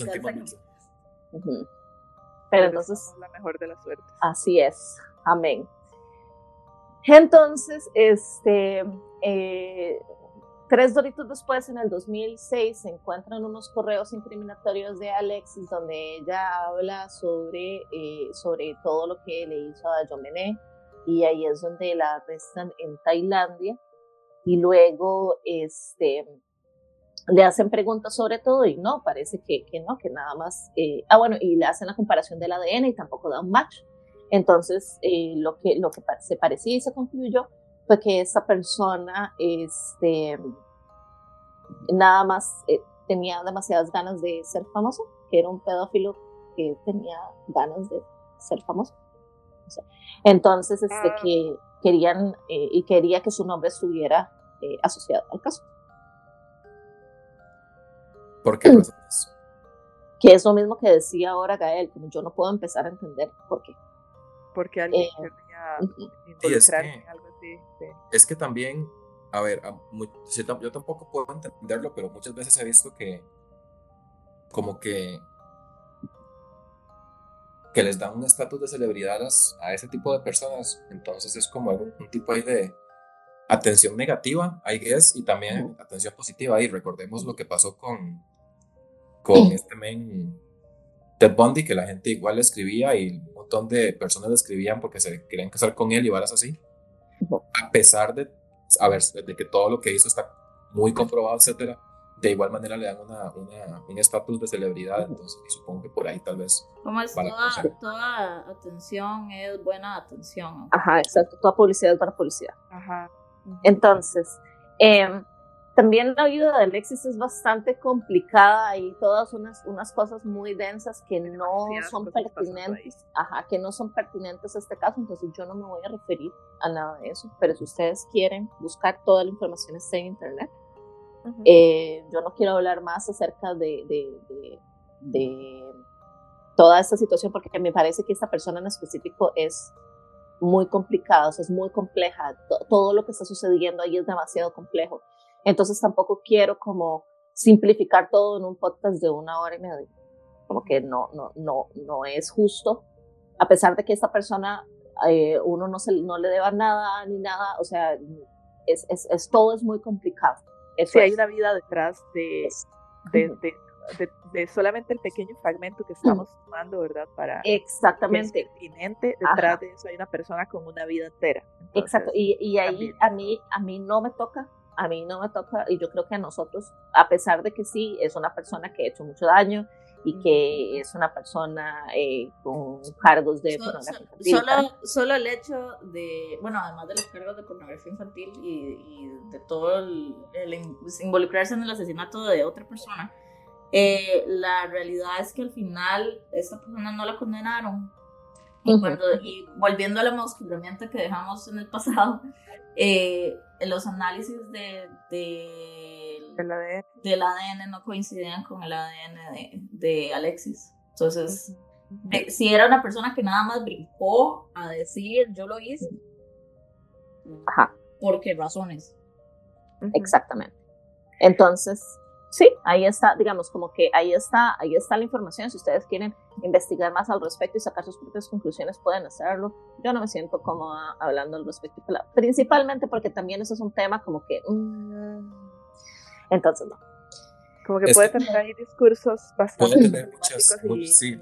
Pero entonces... La mejor de las suertes. Así es. Amén. Entonces, este, eh, tres doritos después, en el 2006, se encuentran unos correos incriminatorios de Alexis donde ella habla sobre, eh, sobre todo lo que le hizo a Benet y ahí es donde la arrestan en Tailandia y luego este, le hacen preguntas sobre todo y no, parece que, que no, que nada más, eh, ah bueno, y le hacen la comparación del ADN y tampoco da un match. Entonces, eh, lo, que, lo que se parecía y se concluyó fue que esa persona este, nada más eh, tenía demasiadas ganas de ser famoso, que era un pedófilo que tenía ganas de ser famoso. entonces, este, ah. que querían y quería que su nombre estuviera asociado al caso. ¿Por qué razones? Que es lo mismo que decía ahora Gael, como yo no puedo empezar a entender por qué. Porque alguien eh, quería involucrarse en algo así. Es que también, a ver, yo tampoco puedo entenderlo, pero muchas veces he visto que como que que les dan un estatus de celebridad a, ese tipo de personas, entonces es como un, un tipo ahí de atención negativa, I guess, y también atención positiva, y recordemos lo que pasó con, con este men Ted Bundy, que la gente igual le escribía y un montón de personas le escribían porque se querían casar con él y varas así. A pesar de, a ver, de que todo lo que hizo está muy comprobado, etcétera, de igual manera le dan una, un estatus de celebridad, entonces supongo que por ahí tal vez. Como es toda, toda, atención es buena atención. Ajá, exacto, toda publicidad es buena publicidad. Ajá. Entonces, eh, también la vida de Alexis es bastante complicada y todas unas, unas cosas muy densas que no son pertinentes, ajá, que no son pertinentes a este caso, entonces yo no me voy a referir a nada de eso, pero si ustedes quieren buscar toda la información está en internet. Eh, yo no quiero hablar más acerca de, de, de, toda esta situación porque me parece que esta persona en específico es muy complicada, o sea, es muy compleja, todo lo que está sucediendo ahí es demasiado complejo entonces tampoco quiero como simplificar todo en un podcast de una hora y media. Como que no, no, no, no es justo. A pesar de que esta persona, eh, uno no, se, no le deba nada ni nada, o sea, es, es, es todo es muy complicado. sí, hay una vida detrás de, de, de, de, solamente el pequeño fragmento que estamos tomando, ¿verdad? Para Exactamente. pertinente, detrás de eso hay una persona con una vida entera. Exacto, y, y ahí a mí, a mí no me toca a mí no me toca, y yo creo que a nosotros, a pesar de que sí, es una persona que ha hecho mucho daño y que es una persona eh, con cargos de pornografía infantil. Solo, solo, el hecho de, bueno, además de los cargos de pornografía infantil y, de todo el, pues, involucrarse en el asesinato de otra persona, eh, la realidad es que al final esta persona no la condenaron. Y, cuando, y volviendo al mosquillamiento que dejamos en el pasado, eh, los análisis de, de, del, ADN. del, ADN. no coincidían con el ADN de, de Alexis. Entonces, si era una persona que nada más brincó a decir yo lo hice, Ajá. ¿por qué razones? Exactamente. Entonces, sí, ahí está, digamos, como que ahí está, ahí está la información. Si ustedes quieren investigar más al respecto y sacar sus propias conclusiones, pueden hacerlo. Yo no me siento cómoda hablando al respecto, principalmente porque también eso es un tema como que... Mm, entonces, no. Como que puede tener ahí discursos bastante puede tener muchas, y, sí.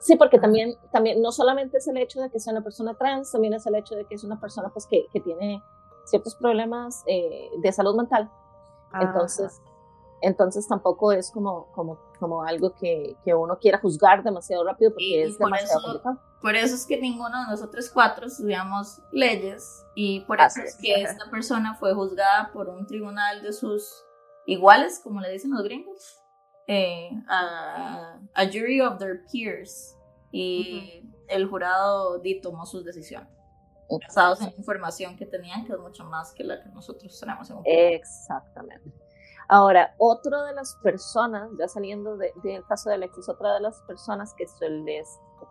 Sí, porque también, también no solamente es el hecho de que sea una persona trans, también es el hecho de que es una persona pues, que, que tiene ciertos problemas eh, de salud mental entonces, entonces tampoco es como, como, como algo que, que uno quiera juzgar demasiado rápido porque es demasiado complicado. Por eso es que ninguno de nosotros cuatro estudiamos leyes y por eso es que esta persona fue juzgada por un tribunal de sus iguales, como le dicen los gringos, eh, a, a, jury of their peers. Y el jurado tomó sus decisiones basados en información que tenían, que es mucho más que la que nosotros tenemos en un Exactamente. Ahora, otra de las personas, ya saliendo del caso de Alexis, otra de las personas que se les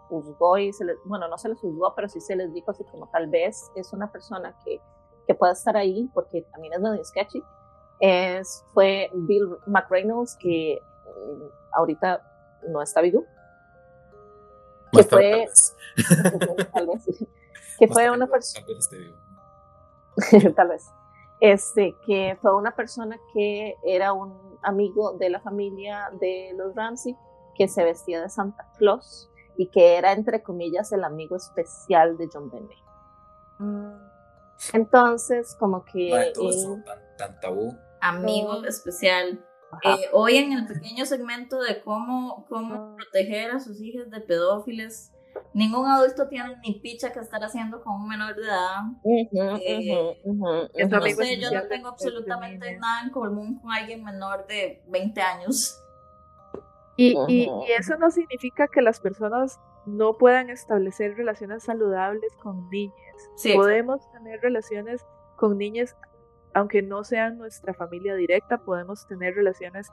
juzgó y se les, bueno, no se les juzgó, pero sí se les dijo así como tal vez es una persona que, que pueda estar ahí, porque también es medio sketchy, es, fue Bill McReynolds, que mm, ahorita no está vivo, que fue, tal vez, que fue una persona, tal vez, este, que fue una persona que era un amigo de la familia de los Ramsey, que se vestía de Santa Claus y que era, entre comillas, el amigo especial de John Benet. Mm. Entonces, como que... tan, tabú. Amigo especial. Eh, hoy en el pequeño segmento de cómo, cómo proteger a sus hijos de pedófilos, ningún adulto tiene ni picha que estar haciendo con un menor de edad. Eh, yo no tengo absolutamente nada en común con alguien menor de 20 años. Y, y, eso no significa que las personas no puedan establecer relaciones saludables con niñas. podemos tener relaciones con niñas, aunque no sean nuestra familia directa, podemos tener relaciones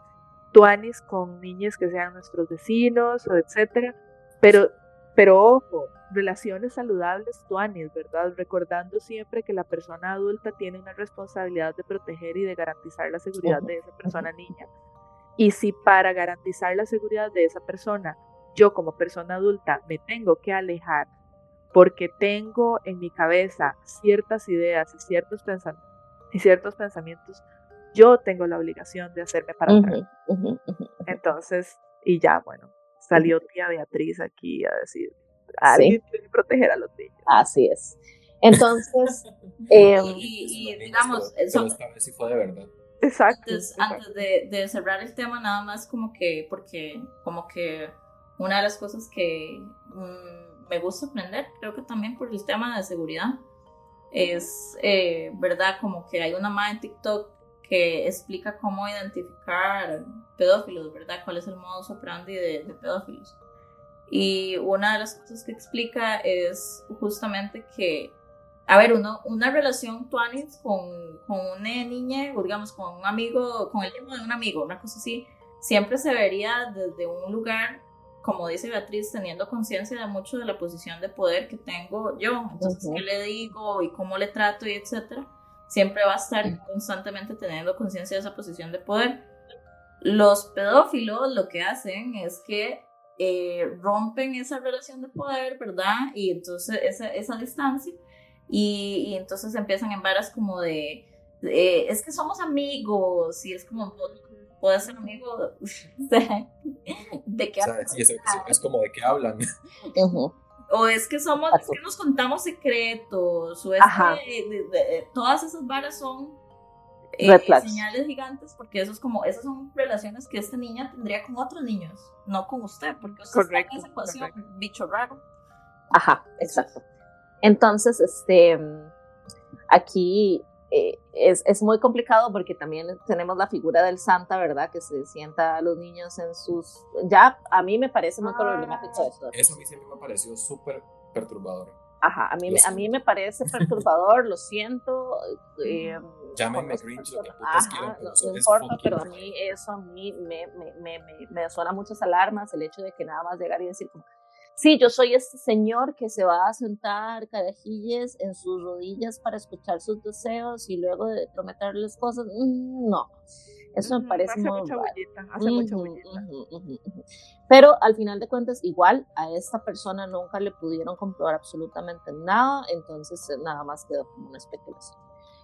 tuanis con niñas que sean nuestros vecinos etcétera, pero pero ojo, relaciones saludables tuanis, ¿verdad? Recordando siempre que la persona adulta tiene una responsabilidad de proteger y de garantizar la seguridad de esa persona niña. Y si para garantizar la seguridad de esa persona, yo como persona adulta me tengo que alejar porque tengo en mi cabeza ciertas ideas y ciertos, pensamientos, y ciertos pensamientos, yo tengo la obligación de hacerme para atrás. Entonces, y ya, bueno, salió tía Beatriz aquí a decir, alguien tiene que proteger a los niños. Así es. Entonces, em, y, digamos, eso, esta vez sí fue de verdad. Exacto. Antes, de, cerrar el tema, nada más como que, porque como que una de las cosas que mm, me gusta aprender, creo que también por el tema de seguridad, es, eh, ¿verdad? Como que hay una madre en TikTok que explica cómo identificar pedófilos, ¿verdad? ¿Cuál es el modus operandi de, de pedófilos? Y una de las cosas que explica es justamente que, a ver, uno, una relación tuanis con, con una niña, o digamos, con un amigo, con el hijo de un amigo, una cosa así, siempre se vería desde un lugar, como dice Beatriz, teniendo conciencia de mucho de la posición de poder que tengo yo. Entonces, ¿qué le digo y cómo le trato y etcétera? Siempre va a estar constantemente teniendo conciencia de esa posición de poder. Los pedófilos lo que hacen es que eh, rompen esa relación de poder, ¿verdad? Y entonces esa, esa distancia, y, y, entonces empiezan en varas como de, es que somos amigos, y es como, puedes ser amigo de, qué es, es, como de qué hablan. O es que somos, es que nos contamos secretos, o es que todas esas varas son eh, señales gigantes, porque eso es como, esas son relaciones que esta niña tendría con otros niños, no con usted, porque usted está en esa ecuación, bicho raro. Ajá, exacto. Entonces, este, aquí eh, es, es, muy complicado porque también tenemos la figura del Santa, ¿verdad? Que se sienta a los niños en sus... Ya, a mí me parece muy problemático ah. eso. Eso a mí siempre me pareció súper perturbador. Ajá, a mí, a mí me parece perturbador, lo siento. Eh, Llámenme Grinch, lo que Ajá, no, no importa, pero a mí eso a mí me, me, me, me, me suena muchas alarmas, el hecho de que nada más llegar y decir como, sí, yo soy este señor que se va a sentar carajillas en sus rodillas para escuchar sus deseos y luego de prometerles cosas, mm, no. Eso me parece muy Pero al final de cuentas, igual a esta persona nunca le pudieron comprobar absolutamente nada, entonces eh, nada más quedó como una especulación.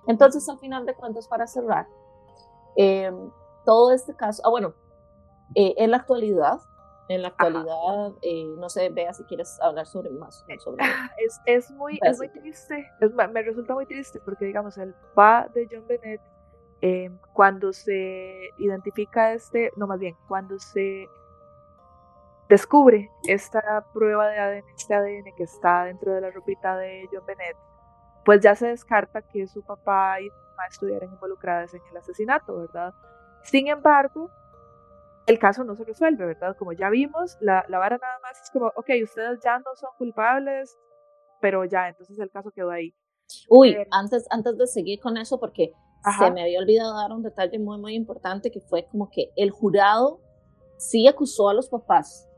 Entonces, al final de cuentas, para cerrar, em, todo este caso, ah, bueno, eh, en la actualidad, en la actualidad, eh, no sé, vea si quieres hablar sobre más. Sobre ah, es, es, muy, es muy triste, me resulta muy triste porque, digamos, el papá de John Bennett, em, cuando se identifica este, no más bien, cuando se descubre esta prueba de ADN, este ADN que está dentro de la ropita de John Bennett, pues ya se descarta que su papá y su mamá estuvieran involucradas en el asesinato, ¿verdad? Sin embargo, el caso no se resuelve, ¿verdad? Como ya vimos, la, la vara nada más es como, ok, ustedes ya no son culpables, pero ya, entonces el caso quedó ahí. Uy, eh, antes, antes de seguir con eso, porque se me había olvidado dar un detalle muy, muy importante, que fue como que el jurado sí acusó a los papás.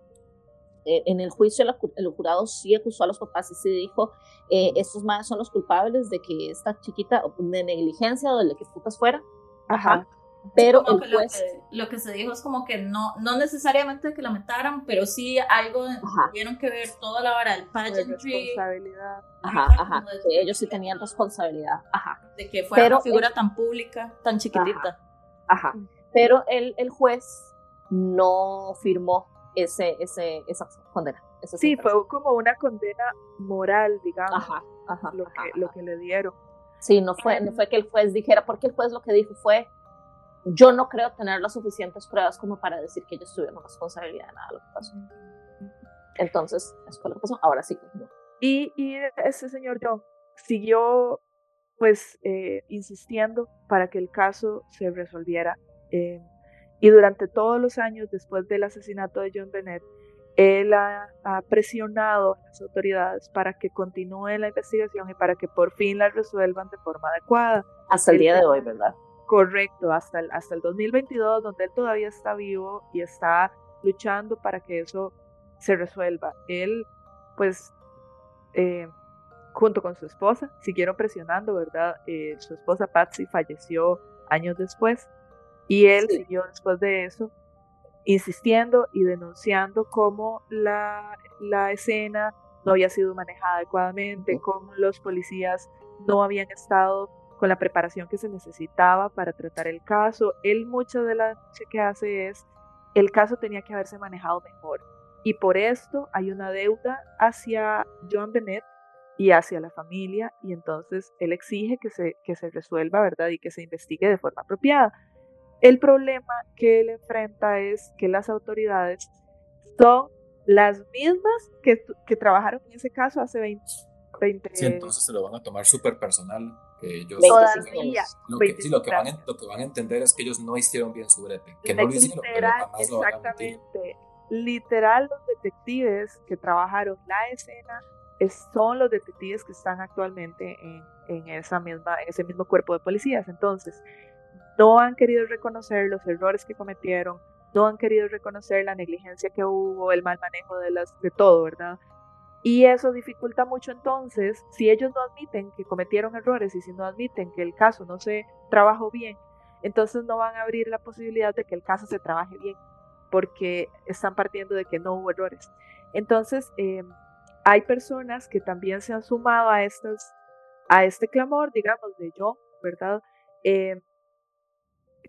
Eh, en el juicio el, jurado sí acusó a los papás y sí dijo, eh, estos madres son los culpables de que esta chiquita, de negligencia o de que putas fuera, ajá pero lo, que, se dijo es como que no, no necesariamente que la mataran, pero sí algo tuvieron que ver toda la hora del pageantry. Responsabilidad. Ajá, ajá, que ellos sí tenían responsabilidad. Ajá. De que fuera una figura tan pública, tan chiquitita. Ajá. Pero el, el juez no firmó ese, ese, esa condena. sí, fue como una condena moral, digamos. Ajá, ajá, lo, que, lo que le dieron. Sí, no fue, no fue que el juez dijera, porque el juez lo que dijo fue, yo no creo tener las suficientes pruebas como para decir que ellos tuvieron responsabilidad de nada de lo que pasó. Entonces, eso fue lo que pasó. Ahora sí. Y, y ese señor John siguió, pues, eh, insistiendo para que el caso se resolviera. Eh, y durante todos los años después del asesinato de John Bennett, él ha, presionado a las autoridades para que continúe la investigación y para que por fin la resuelvan de forma adecuada. Hasta el día de hoy, ¿verdad? Correcto, hasta el, hasta el 2022, donde él todavía está vivo y está luchando para que eso se resuelva. Él, pues, eh, junto con su esposa, siguieron presionando, ¿verdad? Eh, su esposa Patsy falleció años después y él siguió después de eso insistiendo y denunciando cómo la, la escena no había sido manejada adecuadamente, cómo los policías no habían estado con la preparación que se necesitaba para tratar el caso. Él mucho de la denuncia que hace es, el caso tenía que haberse manejado mejor. Y por esto hay una deuda hacia Joan Bennett y hacia la familia, y entonces él exige que se, que se resuelva, ¿verdad? Y que se investigue de forma apropiada. El problema que él enfrenta es que las autoridades son las mismas que, que trabajaron en ese caso hace 20, 20 Sí, entonces se lo van a tomar súper personal. Que ellos, Todavía. Lo que, sí, lo que, van a, lo que van a entender es que ellos no hicieron bien su brete. Que no lo hicieron, pero jamás exactamente. Lo Literal, los detectives que trabajaron la escena son los detectives que están actualmente en, en, esa misma, en ese mismo cuerpo de policías. Entonces, no han querido reconocer los errores que cometieron, no han querido reconocer la negligencia que hubo, el mal manejo de, las, de todo, ¿verdad? Y eso dificulta mucho entonces, si ellos no admiten que cometieron errores y si no admiten que el caso no se trabajó bien, entonces no van a abrir la posibilidad de que el caso se trabaje bien, porque están partiendo de que no hubo errores. Entonces, eh, hay personas que también se han sumado a, estas, a este clamor, digamos, de yo, ¿verdad? Eh,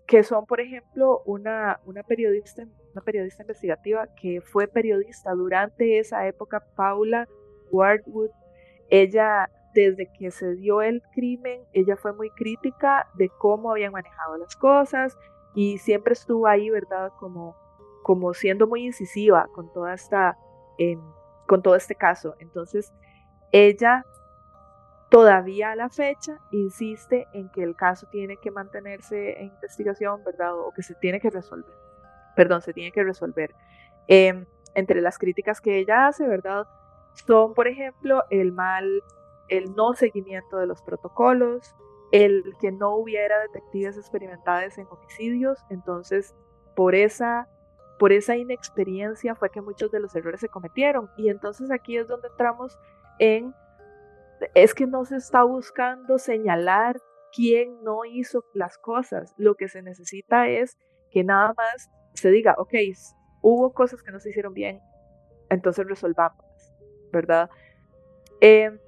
que son, por ejemplo, una, una, periodista, una periodista investigativa que fue periodista durante esa época, Paula Wardwood. Ella, desde que se dio el crimen, ella fue muy crítica de cómo habían manejado las cosas y siempre estuvo ahí, ¿verdad? Como, como siendo muy incisiva con toda esta, con todo este caso. Entonces, ella todavía a la fecha insiste en que el caso tiene que mantenerse en investigación, ¿verdad? O que se tiene que resolver. Perdón, se tiene que resolver. Em, entre las críticas que ella hace, ¿verdad? Son, por ejemplo, el mal, el no seguimiento de los protocolos, el que no hubiera detectives experimentadas en homicidios, entonces por esa por esa inexperiencia fue que muchos de los errores se cometieron y entonces aquí es donde entramos en es que no se está buscando señalar quién no hizo las cosas. Lo que se necesita es que nada más se diga, ok, hubo cosas que no se hicieron bien, entonces resolvamos, ¿verdad? Em,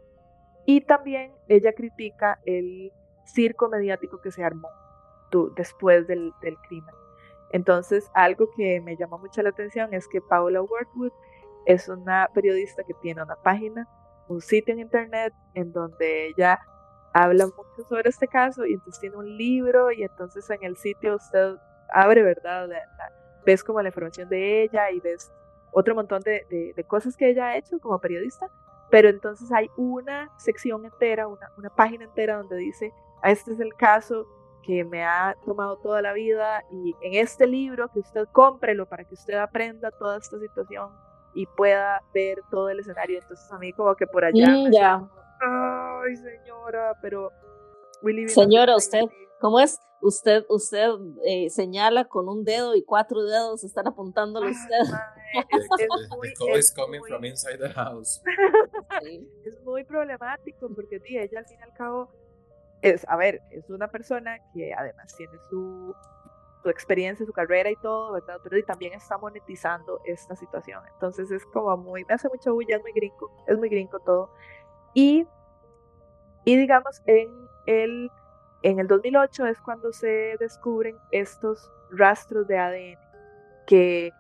y también ella critica el circo mediático que se armó después del, crimen. Entonces, algo que me llama mucho la atención es que Paula Wortwood es una periodista que tiene una página un sitio en internet en donde ella habla mucho sobre este caso y entonces tiene un libro y entonces en el sitio usted abre, ¿verdad? ves como la información de ella y ves otro montón de, de, cosas que ella ha hecho como periodista, pero entonces hay una sección entera, una, una página entera donde dice, este es el caso que me ha tomado toda la vida y en este libro que usted cómprelo para que usted aprenda toda esta situación y pueda ver todo el escenario. Entonces a mí como que por allá... Mm, ya. Ay, señora, pero... Señora, usted, ¿cómo es? Usted, usted eh, señala con un dedo y cuatro dedos están apuntándole a usted. Es, coming from inside the house. Es muy problemático porque tía, ella al fin y al cabo es, a ver, es una persona que además tiene su su experiencia, su carrera y todo, ¿verdad? Pero y también está monetizando esta situación. Entonces es como muy, me hace mucho bulla, es muy gringo, es muy gringo todo. Y, y digamos, en el, en el 2008 es cuando se descubren estos rastros de ADN que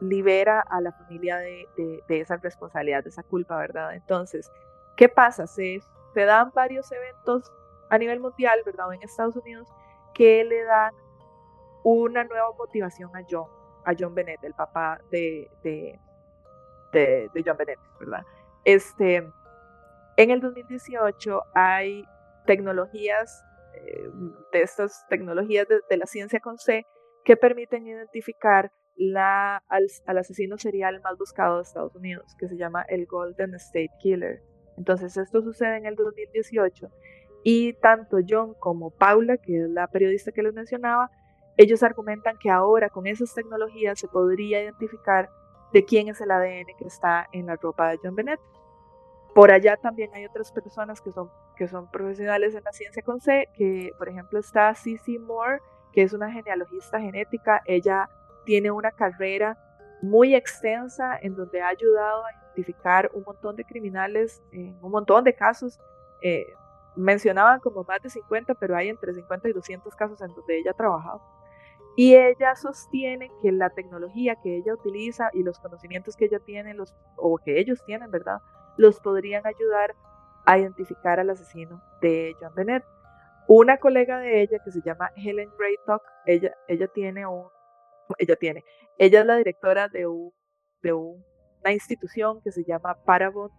libera a la familia de, de, esa responsabilidad, de esa culpa, ¿verdad? Entonces, ¿qué pasa? Se, dan varios eventos a nivel mundial, ¿verdad? O en Estados Unidos, que le dan una nueva motivación a John, a John Bennett, el papá de, de, de, John Bennett, ¿verdad? Este, en el 2018 hay tecnologías, de estas tecnologías de, la ciencia con C, que permiten identificar la, al, asesino serial más buscado de Estados Unidos, que se llama el Golden State Killer. Entonces esto sucede en el 2018 y tanto John como Paula, que es la periodista que les mencionaba, ellos argumentan que ahora con esas tecnologías se podría identificar de quién es el ADN que está en la ropa de John Bennett. Por allá también hay otras personas que son, que son profesionales en la ciencia con C, que por ejemplo está Cici Moore, que es una genealogista genética. Ella tiene una carrera muy extensa en donde ha ayudado a identificar un montón de criminales en un montón de casos. Eh, mencionaban como más de 50, pero hay entre 50 y 200 casos en donde ella ha trabajado. Y ella sostiene que la tecnología que ella utiliza y los conocimientos que ella tiene, los, o que ellos tienen, ¿verdad? Los podrían ayudar a identificar al asesino de John Bennett. Una colega de ella que se llama Helen Graytock, ella, ella tiene un, ella tiene, ella es la directora de, un, de una institución que se llama Paramount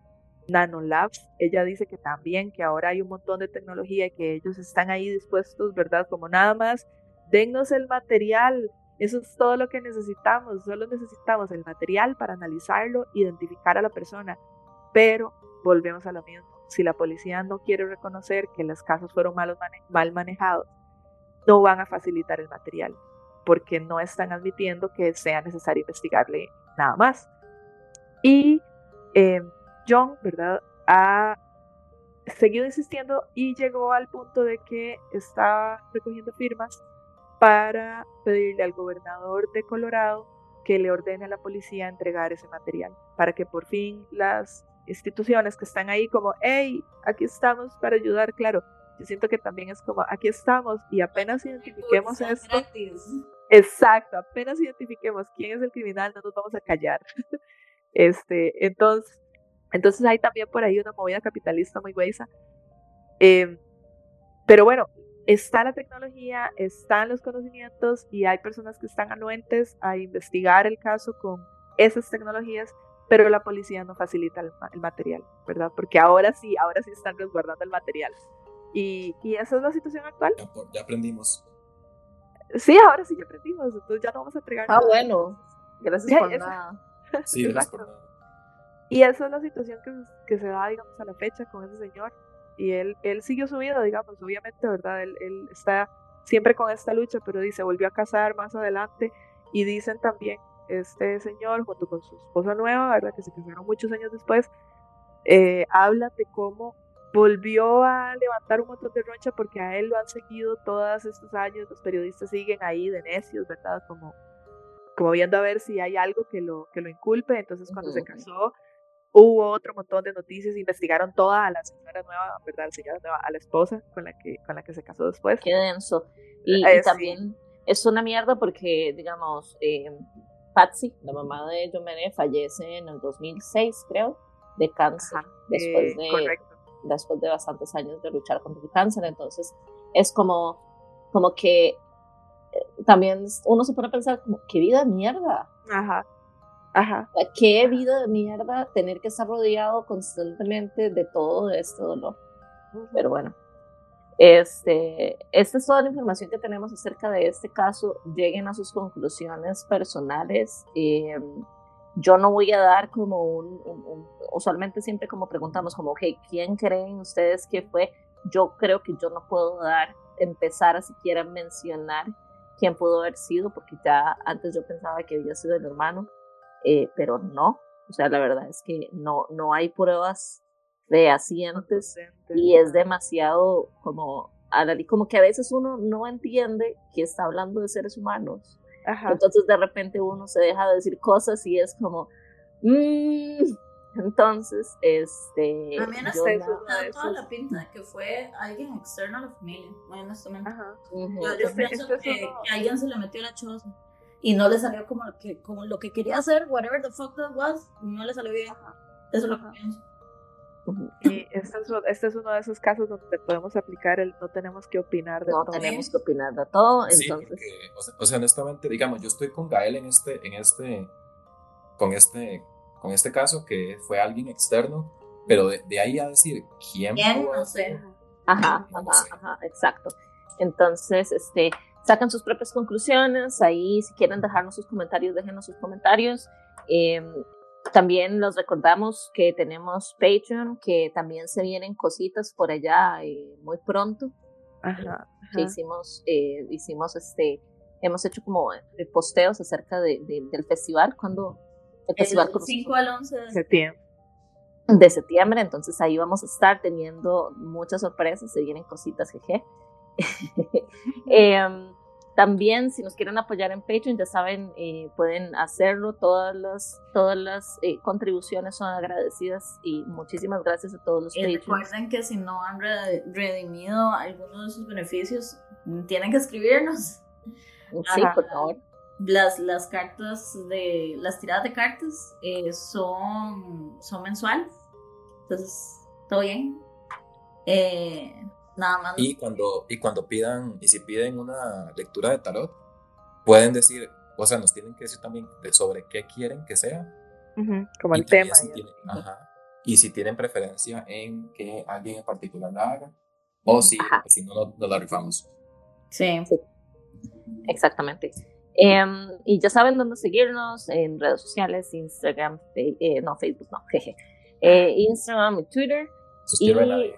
Nanolabs. Ella dice que también que ahora hay un montón de tecnología y que ellos están ahí dispuestos, ¿verdad? Como nada más dennos el material, eso es todo lo que necesitamos, solo necesitamos el material para analizarlo, identificar a la persona, pero volvemos a lo mismo, si la policía no quiere reconocer que los casos fueron mal, mal manejados, no van a facilitar el material, porque no están admitiendo que sea necesario investigarle nada más. Y eh, John, ¿verdad? Ha seguido insistiendo y llegó al punto de que está recogiendo firmas para pedirle al gobernador de Colorado que le ordene a la policía entregar ese material, para que por fin las instituciones que están ahí como, hey, aquí estamos para ayudar, claro, yo siento que también es como, aquí estamos y apenas identifiquemos esto. Exacto, apenas identifiquemos quién es el criminal, no nos vamos a callar. este, entonces, entonces hay también por ahí una movida capitalista muy gruesa. Em, pero bueno, está la tecnología, están los conocimientos y hay personas que están anuentes a investigar el caso con esas tecnologías, pero la policía no facilita el, material, ¿verdad? Porque ahora sí, ahora sí están resguardando el material. Y, y esa es la situación actual. Ya, aprendimos. Sí, ahora sí ya aprendimos, entonces ya no vamos a entregar. Ah, bueno, gracias por nada. Sí, gracias por nada. Y esa es la situación que, que se da, digamos, a la fecha con ese señor y él, él siguió su vida, digamos, obviamente, ¿verdad? Él, él está siempre con esta lucha, pero dice, volvió a casar más adelante y dicen también, este señor, junto con su esposa nueva, ¿verdad? Que se casaron muchos años después, eh, hablan de cómo volvió a levantar un montón de roncha porque a él lo han seguido todos estos años, los periodistas siguen ahí de necios, ¿verdad? Como, como viendo a ver si hay algo que lo, que lo inculpe, entonces cuando se casó Hubo otro montón de noticias, investigaron toda a la señora nueva, ¿verdad? La señora nueva, a la esposa con la que, con la que se casó después. Qué denso. Y, eh, también es una mierda porque, digamos, eh, Patsy, la mamá de John fallece en el 2006, creo, de cáncer, después, eh, de, después de bastantes años de luchar contra el cáncer. Entonces, es como, como que también uno se pone a pensar, como, qué vida mierda. Ajá. Ajá. Qué vida de mierda tener que estar rodeado constantemente de todo este dolor. Pero bueno, este, esta es toda la información que tenemos acerca de este caso. Lleguen a sus conclusiones personales. Eh, yo no voy a dar como un, usualmente siempre como preguntamos como, ¿quién creen ustedes que fue? Yo creo que yo no puedo dar, empezar a siquiera mencionar quién pudo haber sido, porque ya antes yo pensaba que había sido el hermano. Eh, pero no, o sea, la verdad es que no, no hay pruebas fehacientes y es demasiado como como que a veces uno no entiende que está hablando de seres humanos. Entonces de repente uno se deja de decir cosas y es como, mmm, entonces, este. A mí no sé, da toda la pinta de que fue alguien externo a la familia, muy honestamente. Ajá. Yo, pienso que, que, alguien se le metió la choza y no le salió como lo que, como lo que quería hacer, whatever the fuck that was, no le salió bien. Eso es lo que pienso. Y este es, este es, uno de esos casos donde podemos aplicar el no tenemos que opinar de todo. No tenemos que opinar de todo, entonces. Sí, o, sea, honestamente, digamos, yo estoy con Gael en este, en este, con este con este caso, que fue alguien externo, pero de, ahí a decir quién, ¿Quién? No sé. Ajá, ajá, ajá, exacto. Entonces, este, sacan sus propias conclusiones, ahí si quieren dejarnos sus comentarios, déjenos sus comentarios. Em, también los recordamos que tenemos Patreon, que también se vienen cositas por allá eh, muy pronto. Ajá, Que hicimos, eh, hicimos este, hemos hecho como eh, posteos acerca de, del festival cuando el 5 al 11 de septiembre. De septiembre, entonces ahí vamos a estar teniendo muchas sorpresas, se vienen cositas, jeje. Em, también, si nos quieren apoyar en Patreon, ya saben, eh, pueden hacerlo. Todas las, todas las eh, contribuciones son agradecidas y muchísimas gracias a todos los y Recuerden que si no han redimido algunos de sus beneficios, tienen que escribirnos. Sí, por favor las, las cartas de las tiradas de cartas eh, son, son mensuales. Entonces, todo bien. Eh, nada más. Y cuando, y cuando pidan, y si piden una lectura de tarot, pueden decir, o sea, nos tienen que decir también sobre qué quieren que sea. Como el tema. Y si tienen preferencia en que alguien en particular la haga, o si, si no, no, la rifamos. sí. Exactamente. Em, y ya saben dónde seguirnos en redes sociales, Instagram, eh, no, Facebook, no, jeje. Eh, Instagram y Twitter. Nadie.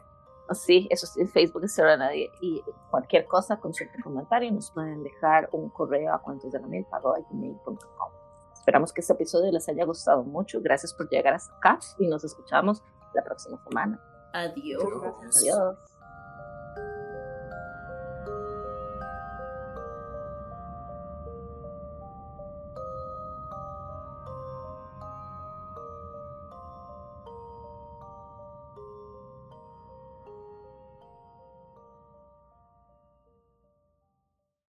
Sí, eso sí, Facebook es a nadie. Y cualquier cosa, consulta, comentario, nos pueden dejar un correo a cuentos de la Esperamos que este episodio les haya gustado mucho. Gracias por llegar hasta acá y nos escuchamos la próxima semana. Adiós. Adiós.